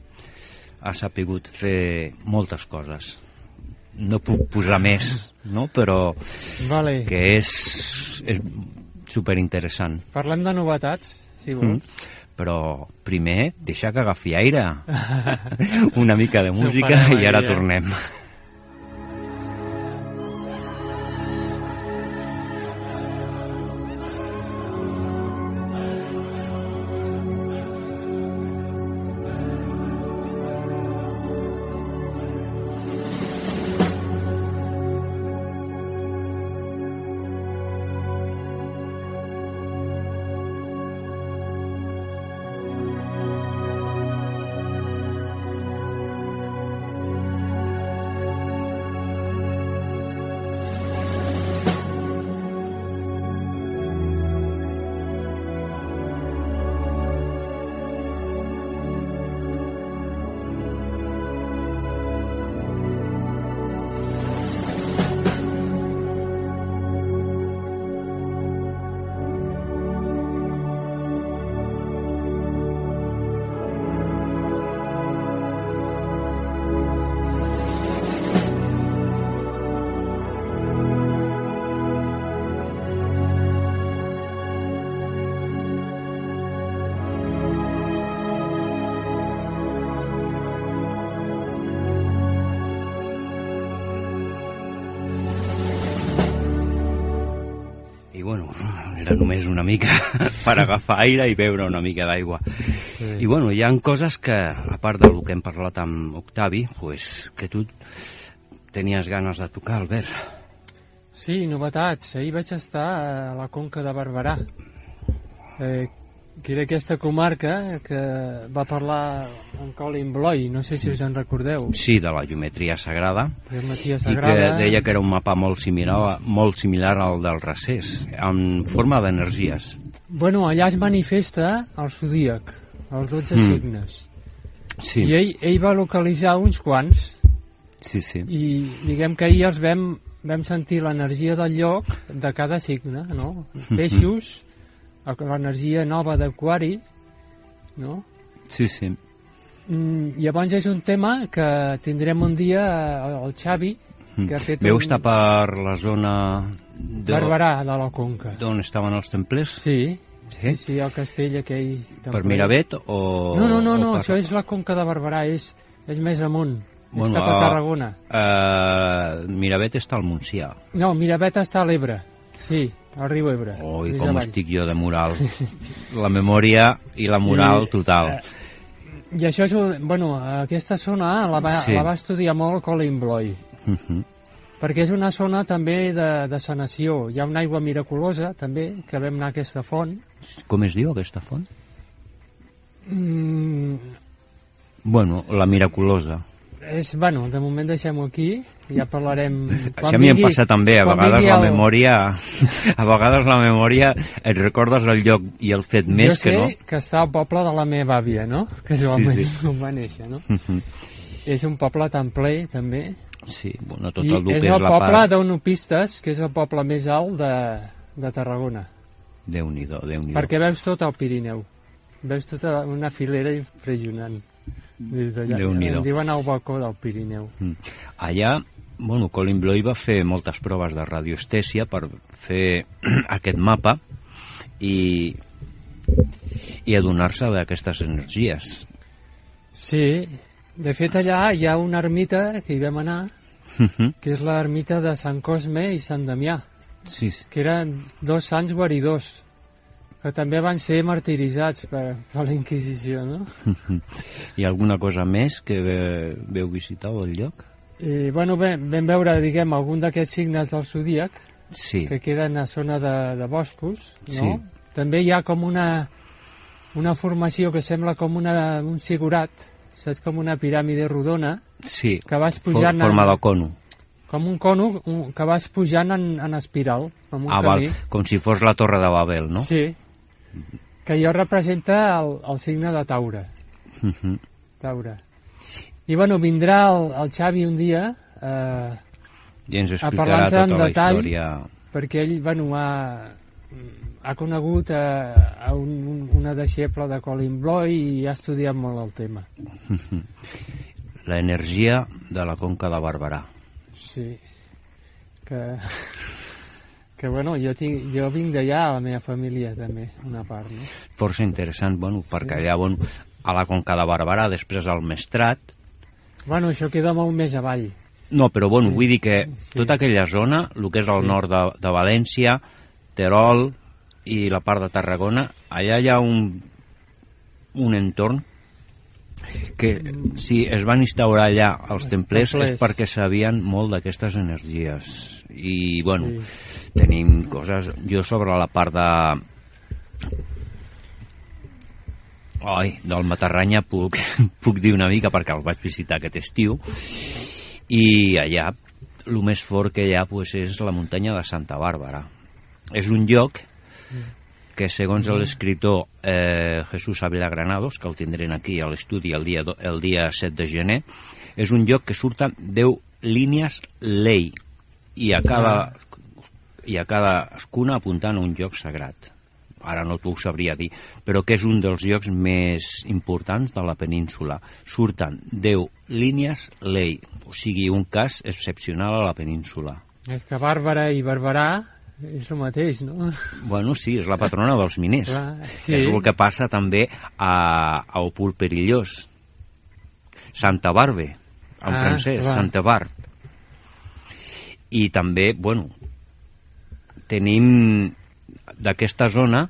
ha sapigut fer moltes coses. No puc posar més, no? però Vale, que és, és superinteressant. parlem de novetats, si Mm. vols. Però primer deixa que agafi aire. Una mica de música i ara tornem. I bueno, era només una mica per agafar aire i beure una mica d'aigua. Sí. I bueno, hi han coses que, a part del que hem parlat amb Octavi, pues, que tu tenies ganes de tocar, Albert. Sí, novetats. Ahir vaig estar a la Conca de Barberà, eh, que era aquesta comarca que va parlar en Colin Bloy, no sé si us en recordeu, Sí, de la geometria sagrada, que Matia i que Sagrada. deia que era un mapa molt similar, molt similar al del Recés, en forma d'energies. Bueno, allà es manifesta el zodíac, els 12 Mm. signes. Sí, I ell, ell va localitzar uns quants sí, sí. i diguem que ahir els vam, vam sentir l'energia del lloc de cada signe, no? Peixos, l'energia nova d'Aquari, no? Sí, sí. Mm, llavors és un tema que tindrem un dia eh, el Xavi, que ha fet Veu un... estar per la zona de- Barberà de la Conca. d'on estaven els templers? Sí, Sí? sí, el castell aquell... Per templer. Miravet o... No, no, no, no per... això és la Conca de Barberà, és, és més amunt, Bueno, és cap a a- Tarragona. Uh, Miravet està al Montsià. No, Miravet està a l'Ebre, sí, al riu Ebre. Oi, com avall. estic jo de moral. La memòria i la moral I, total. I això és, un, bueno, aquesta zona la va, Sí. la va estudiar molt Colin Bloy, Mhm. perquè és una zona també de, de sanació. Hi ha una aigua miraculosa, també, que vam anar a aquesta font. Com es diu aquesta font? Mm, Bueno, la miraculosa. És, bueno, de moment deixem-ho aquí, ja parlarem... Això a mi em passa també, a quan vegades la el- memòria a vegades la memòria et recordes el lloc i el fet més jo sé que no. que està al poble de la meva àvia, no? Que és on, Sí, sí, on va néixer, no? Mhm. És un poble templer, també. Sí, bueno, tot I el que és és el la poble part... d'Onopistes, que és el poble més alt de, de Tarragona. Déu-n'hi-do, déu nhi Perquè veus tot el Pirineu. Veus tota una filera impressionant. Des d'allà. En diuen el balcó del Pirineu. Mm. Allà, bueno, Colin Bloy va fer moltes proves de radioestèsia per fer aquest mapa i, i adonar-se d'aquestes energies. Sí, de fet allà hi ha una ermita que hi vam anar, Mhm. que és l'ermita de Sant Cosme i Sant Damià, sí, sí. que eren dos sants guaridors, que també van ser martiritzats per, per la Inquisició, no? Hi ha alguna cosa més que ve, veu visitar al lloc? I, bueno, bé, vam veure, diguem, algun d'aquests signes del zodíac, Sí, que queden a zona de, de boscos, no? Sí. També hi ha com una, una formació que sembla com una, un sigurat, saps, com una piràmide rodona, sí. que vas For, pujant... forma en- de cono. Com un cono que vas pujant en, en espiral, com un Ah, val, camí. com si fos la torre de Babel, no? Sí, que allò representa el, el signe de Taure. Mhm. Taure. I bueno, vindrà el, el Xavi un dia, eh, I ens A explicarà parlar-nos tota en la detall. història. perquè ell bueno, ha, ha conegut a, a un, un, una deixeble de Colin Bloy i ha estudiat molt el tema. L'energia de la conca de Barberà. Sí. Que, que bueno, jo, tinc, jo vinc d'allà, la meva família també, una part, no? Força interessant, bueno, perquè allà, bueno, a la conca de Barberà, després al Mestrat, Bueno, això queda molt més avall. No, però bueno, vull dir que sí. tota aquella zona, el que és al Sí. nord de, de València, Terol i la part de Tarragona, allà hi ha un, un entorn que si es van instaurar allà els Els templers, templers. és perquè sabien molt d'aquestes energies i bueno, Sí. tenim coses jo sobre la part de Ai, del Matarranya puc, puc dir una mica perquè el vaig visitar aquest estiu i allà el més fort que hi ha pues, és la muntanya de Santa Bàrbara. És un lloc que segons l'escriptor eh, Jesús Ávila Granados, que el tindrem aquí a l'estudi el, dia, el dia 7 de gener, és un lloc que surten 10 línies lei i a cada, i a cada escuna apuntant a un lloc sagrat. Ara no t'ho sabria dir, però que és un dels llocs més importants de la península. Surten 10 línies lei, o sigui, un cas excepcional a la península. És que Bàrbara i Barberà és el mateix, no? Bueno, sí, és la patrona dels miners. Clar, sí. És el que passa també a, a Opul Perillós. Santa Barbe, en Ah, francès, clar. Santa Barb. I també, bueno, tenim d'aquesta zona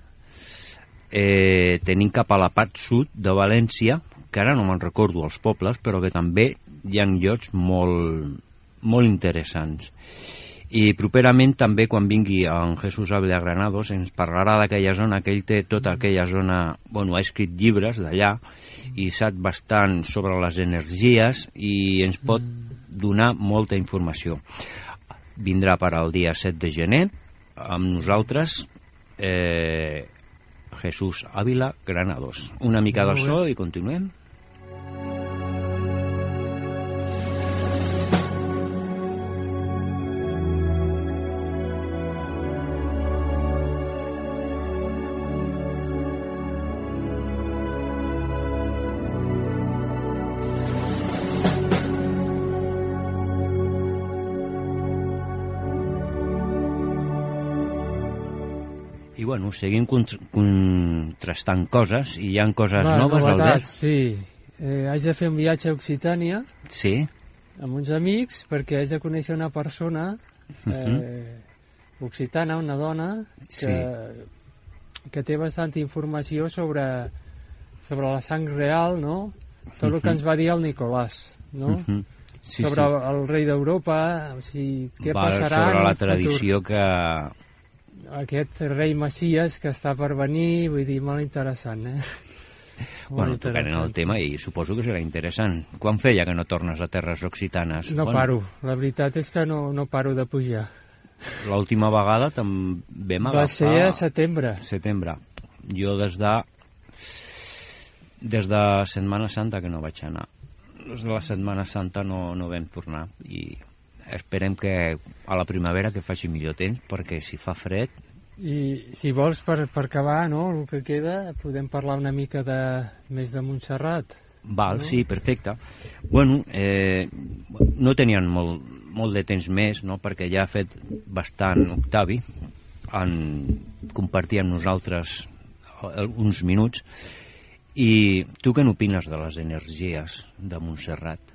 eh, tenim cap a la part sud de València, que ara no me'n recordo els pobles, però que també hi ha llocs molt, molt interessants. I properament també quan vingui en Jesús Ávila Granados ens parlarà d'aquella zona que ell té tota aquella zona, bueno, ha escrit llibres d'allà i sap bastant sobre les energies i ens pot donar molta informació. Vindrà per al dia 7 de gener amb nosaltres eh, Jesús Ávila Granados. Una mica de so i continuem. Bueno, seguim contr- contrastant coses i hi han coses Va, noves, Albert? novetats, sí. Eh, haig de fer un viatge a Occitània Sí, amb uns amics perquè haig de conèixer una persona eh, occitana, una dona que, que té bastanta informació sobre, sobre la sang real, no? Tot el que ens va dir el Nicolàs, no? Mhm. sí, sobre sí. el rei d'Europa, o sigui, què Va, passarà sobre la el futur. tradició que... Aquest rei Messias que està per venir, vull dir, molt interessant, eh? Bueno, Molt tocarem el tema i suposo que serà interessant. Quan feia que no tornes a terres occitanes? No bueno, paro, la veritat és que no, no paro de pujar. L'última vegada també Va m'agafar... ser a setembre. setembre. Jo des de des de Setmana Santa que no vaig anar. Des de la Setmana Santa no, no vam tornar i esperem que a la primavera que faci millor temps perquè si fa fred I si vols, per, per acabar, no, el que queda, podem parlar una mica de més de Montserrat. Val, No? sí, perfecte. Bueno, eh, no tenien molt, molt de temps més, no?, perquè ja ha fet bastant Octavi en compartir amb nosaltres eh, uns minuts. I tu què n'opines de les energies de Montserrat?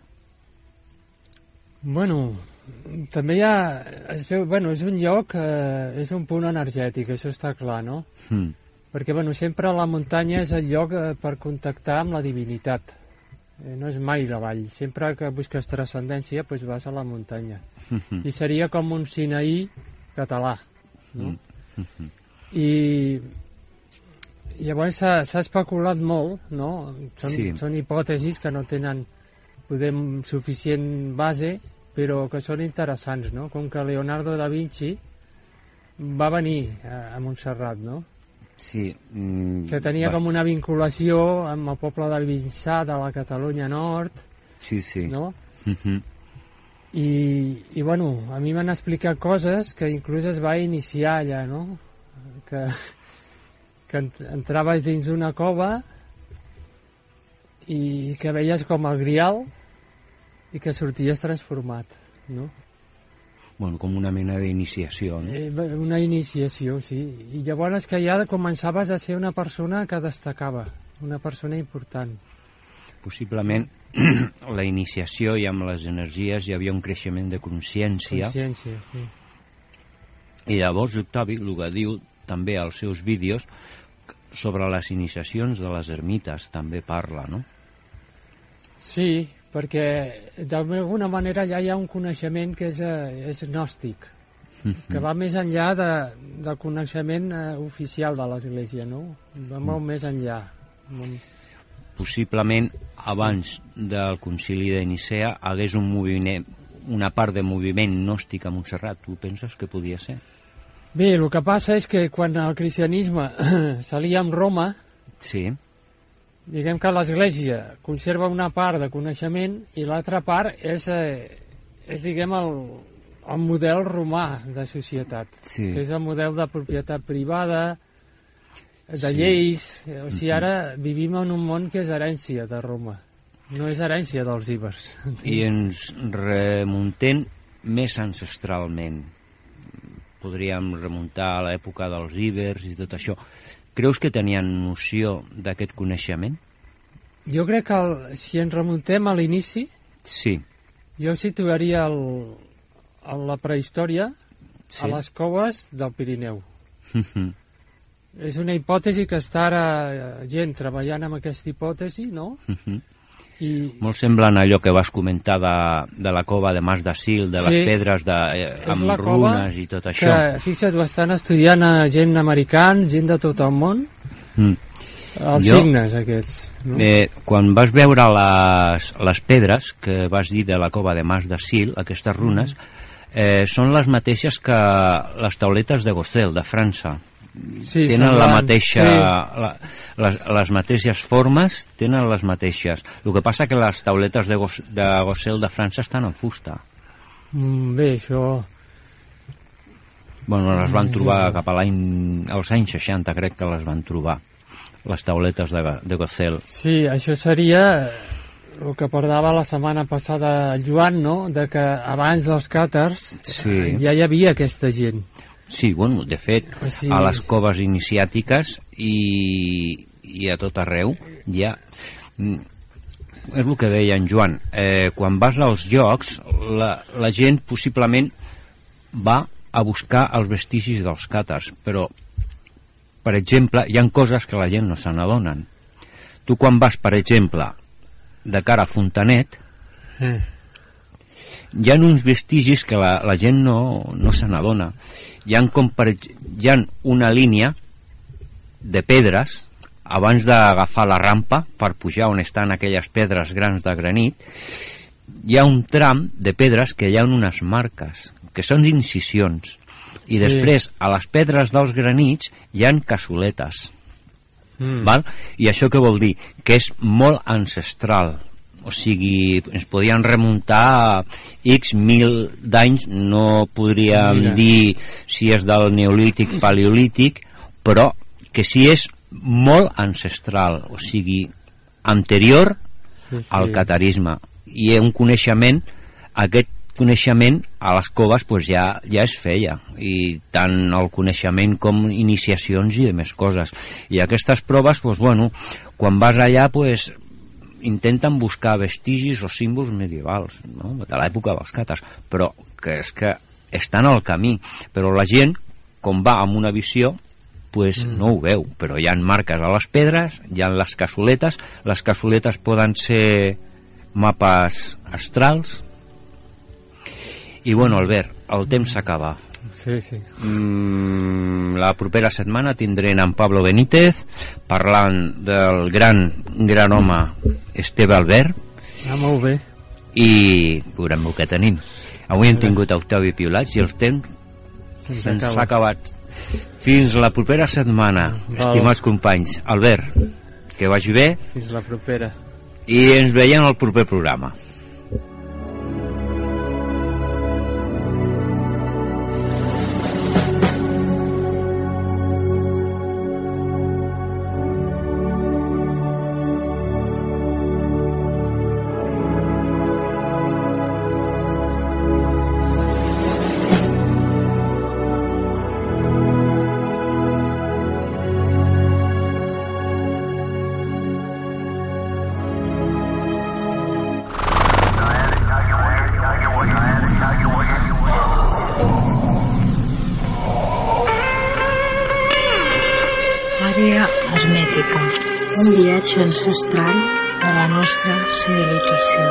Bueno, també hi ha... Es veu, bueno, és un lloc, eh, és un punt energètic, això està clar, no? Hmm. Perquè, bueno, sempre la muntanya és el lloc eh, per contactar amb la divinitat. Eh, no és mai la vall. Sempre que busques transcendència, doncs vas a la muntanya. I seria com un Sinaí català, no? I llavors s'ha s'ha especulat molt, no? Són, Sí. són hipòtesis que no tenen podem, suficient base, però que són interessants, no? Com que Leonardo da Vinci va venir a, Montserrat, no? Sí. Mm, que tenia va- com una vinculació amb el poble de Vinçà de la Catalunya Nord, Sí, sí. no? Mhm. I, i bueno, a mi m'han explicat coses que inclús es va iniciar allà, no? Que, que ent- entraves dins una cova i que veies com el grial i que sorties transformat, no? Bueno, com una mena d'iniciació, no? Eh, Una iniciació, sí. I llavors que ja començaves a ser una persona que destacava, una persona important. Possiblement la iniciació i amb les energies hi havia un creixement de consciència Consciència, sí. i llavors Octavi el que diu també als seus vídeos sobre les iniciacions de les ermites també parla, no? Sí, perquè d'alguna manera ja hi ha un coneixement que és, eh, és gnòstic, que va més enllà de, del coneixement eh, oficial de l'Església, no? Va molt més enllà. Possiblement abans del concili de Nicea hagués un moviment, una part de moviment gnòstic a Montserrat. Tu penses que podia ser? Bé, el que passa és que quan el cristianisme s'alia amb Roma, Sí, diguem que l'Església conserva una part de coneixement i l'altra part és, eh, és diguem, el, el model romà de societat, Sí. que és el model de propietat privada, de Sí. lleis... eh, O sigui, ara vivim en un món que és herència de Roma, no és herència dels íbers. i ens remuntem més ancestralment. Podríem remuntar a l'època dels íbers i tot això. Creus que tenien noció d'aquest coneixement? Jo crec que el, si ens remuntem a l'inici, Sí. jo situaria el, a la prehistòria Sí. a les coves del Pirineu. És una hipòtesi que està ara eh, gent treballant amb aquesta hipòtesi, no? I Molt semblant a allò que vas comentar de, de la cova de Mas de Sil, de les Sí. pedres de, eh, amb runes i tot això. que, fixa't, ho estan estudiant a gent american, gent de tot el món, Mm. els Jo- signes aquests. No? Eh, quan vas veure les, les pedres que vas dir de la cova de Mas de Sil, aquestes runes, eh, són les mateixes que les tauletes de Gosel, de França. Sí, tenen la semblant. mateixa, Sí. la, les, les mateixes formes, tenen les mateixes. El que passa que les tauletes de, Gos, de Gosel de França estan en fusta. Mm, bé, això... Bueno, les van Mm, sí, trobar sí. cap a l'any... als anys 60, crec que les van trobar, les tauletes de, de Gosel. Sí, això seria el que parlava la setmana passada Joan, no?, de que abans dels càtars Sí. eh, ja hi havia aquesta gent. Sí, bueno, de fet, sigui- a les coves iniciàtiques i, i a tot arreu hi ha... mm, És el que deia en Joan, eh, quan vas als llocs, la, la gent possiblement va a buscar els vestigis dels càtars, però, per exemple, hi han coses que la gent no se n'adonen. Tu quan vas, per exemple, de cara a Fontanet, Eh. hi ha uns vestigis que la, la gent no, no se n'adona. Hi ha, com per, ex- hi ha una línia de pedres abans d'agafar la rampa per pujar on estan aquelles pedres grans de granit, hi ha un tram de pedres que hi ha unes marques, que són incisions. I Sí. després, a les pedres dels granits, hi han cassoletes. Mm. Val? I això què vol dir? Que és molt ancestral. O sigui, ens podien remuntar a X mil d'anys, no podríem Mira. dir si és del neolític, paleolític, però que sí és molt ancestral, o sigui, anterior Sí, sí. al catarisme. I un coneixement, aquest coneixement a les coves pues, ja, ja es feia i tant el coneixement com iniciacions i de més coses i aquestes proves, pues, bueno, quan vas allà pues, intenten buscar vestigis o símbols medievals no? de l'època dels càtars però que és que estan al camí. Però la gent, com va amb una visió pues Mm. no ho veu. Però hi han marques a les pedres hi ha les cassoletes les cassoletes poden ser mapes astrals. I bueno Albert, el temps s'acaba Sí, sí. Mm, la propera setmana tindrem en Pablo Benítez parlant del gran, gran home Esteve Albert Ah, molt bé. i veurem el que tenim. Avui hem tingut Octavi Piolats i el temps Se'ns s'ha acabat. Fins la propera setmana, Val. estimats companys. Albert, que vagi bé Fins la propera. i ens veiem al proper programa. Ancestral de la nostra civilització.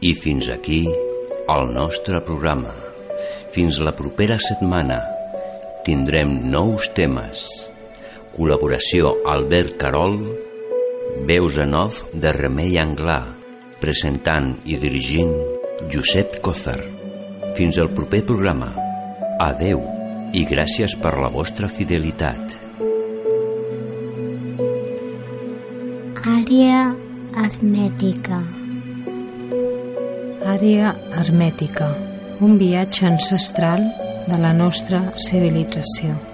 I fins aquí el nostre programa. Fins la propera setmana tindrem nous temes. Col·laboració Albert Carol, veus en off de Remei Anglà, presentant i dirigint Josep Cózar. Fins al proper programa. Adeu i gràcies per la vostra fidelitat. Àrea hermètica. Àrea hermètica. Un viatge ancestral de la nostra civilització.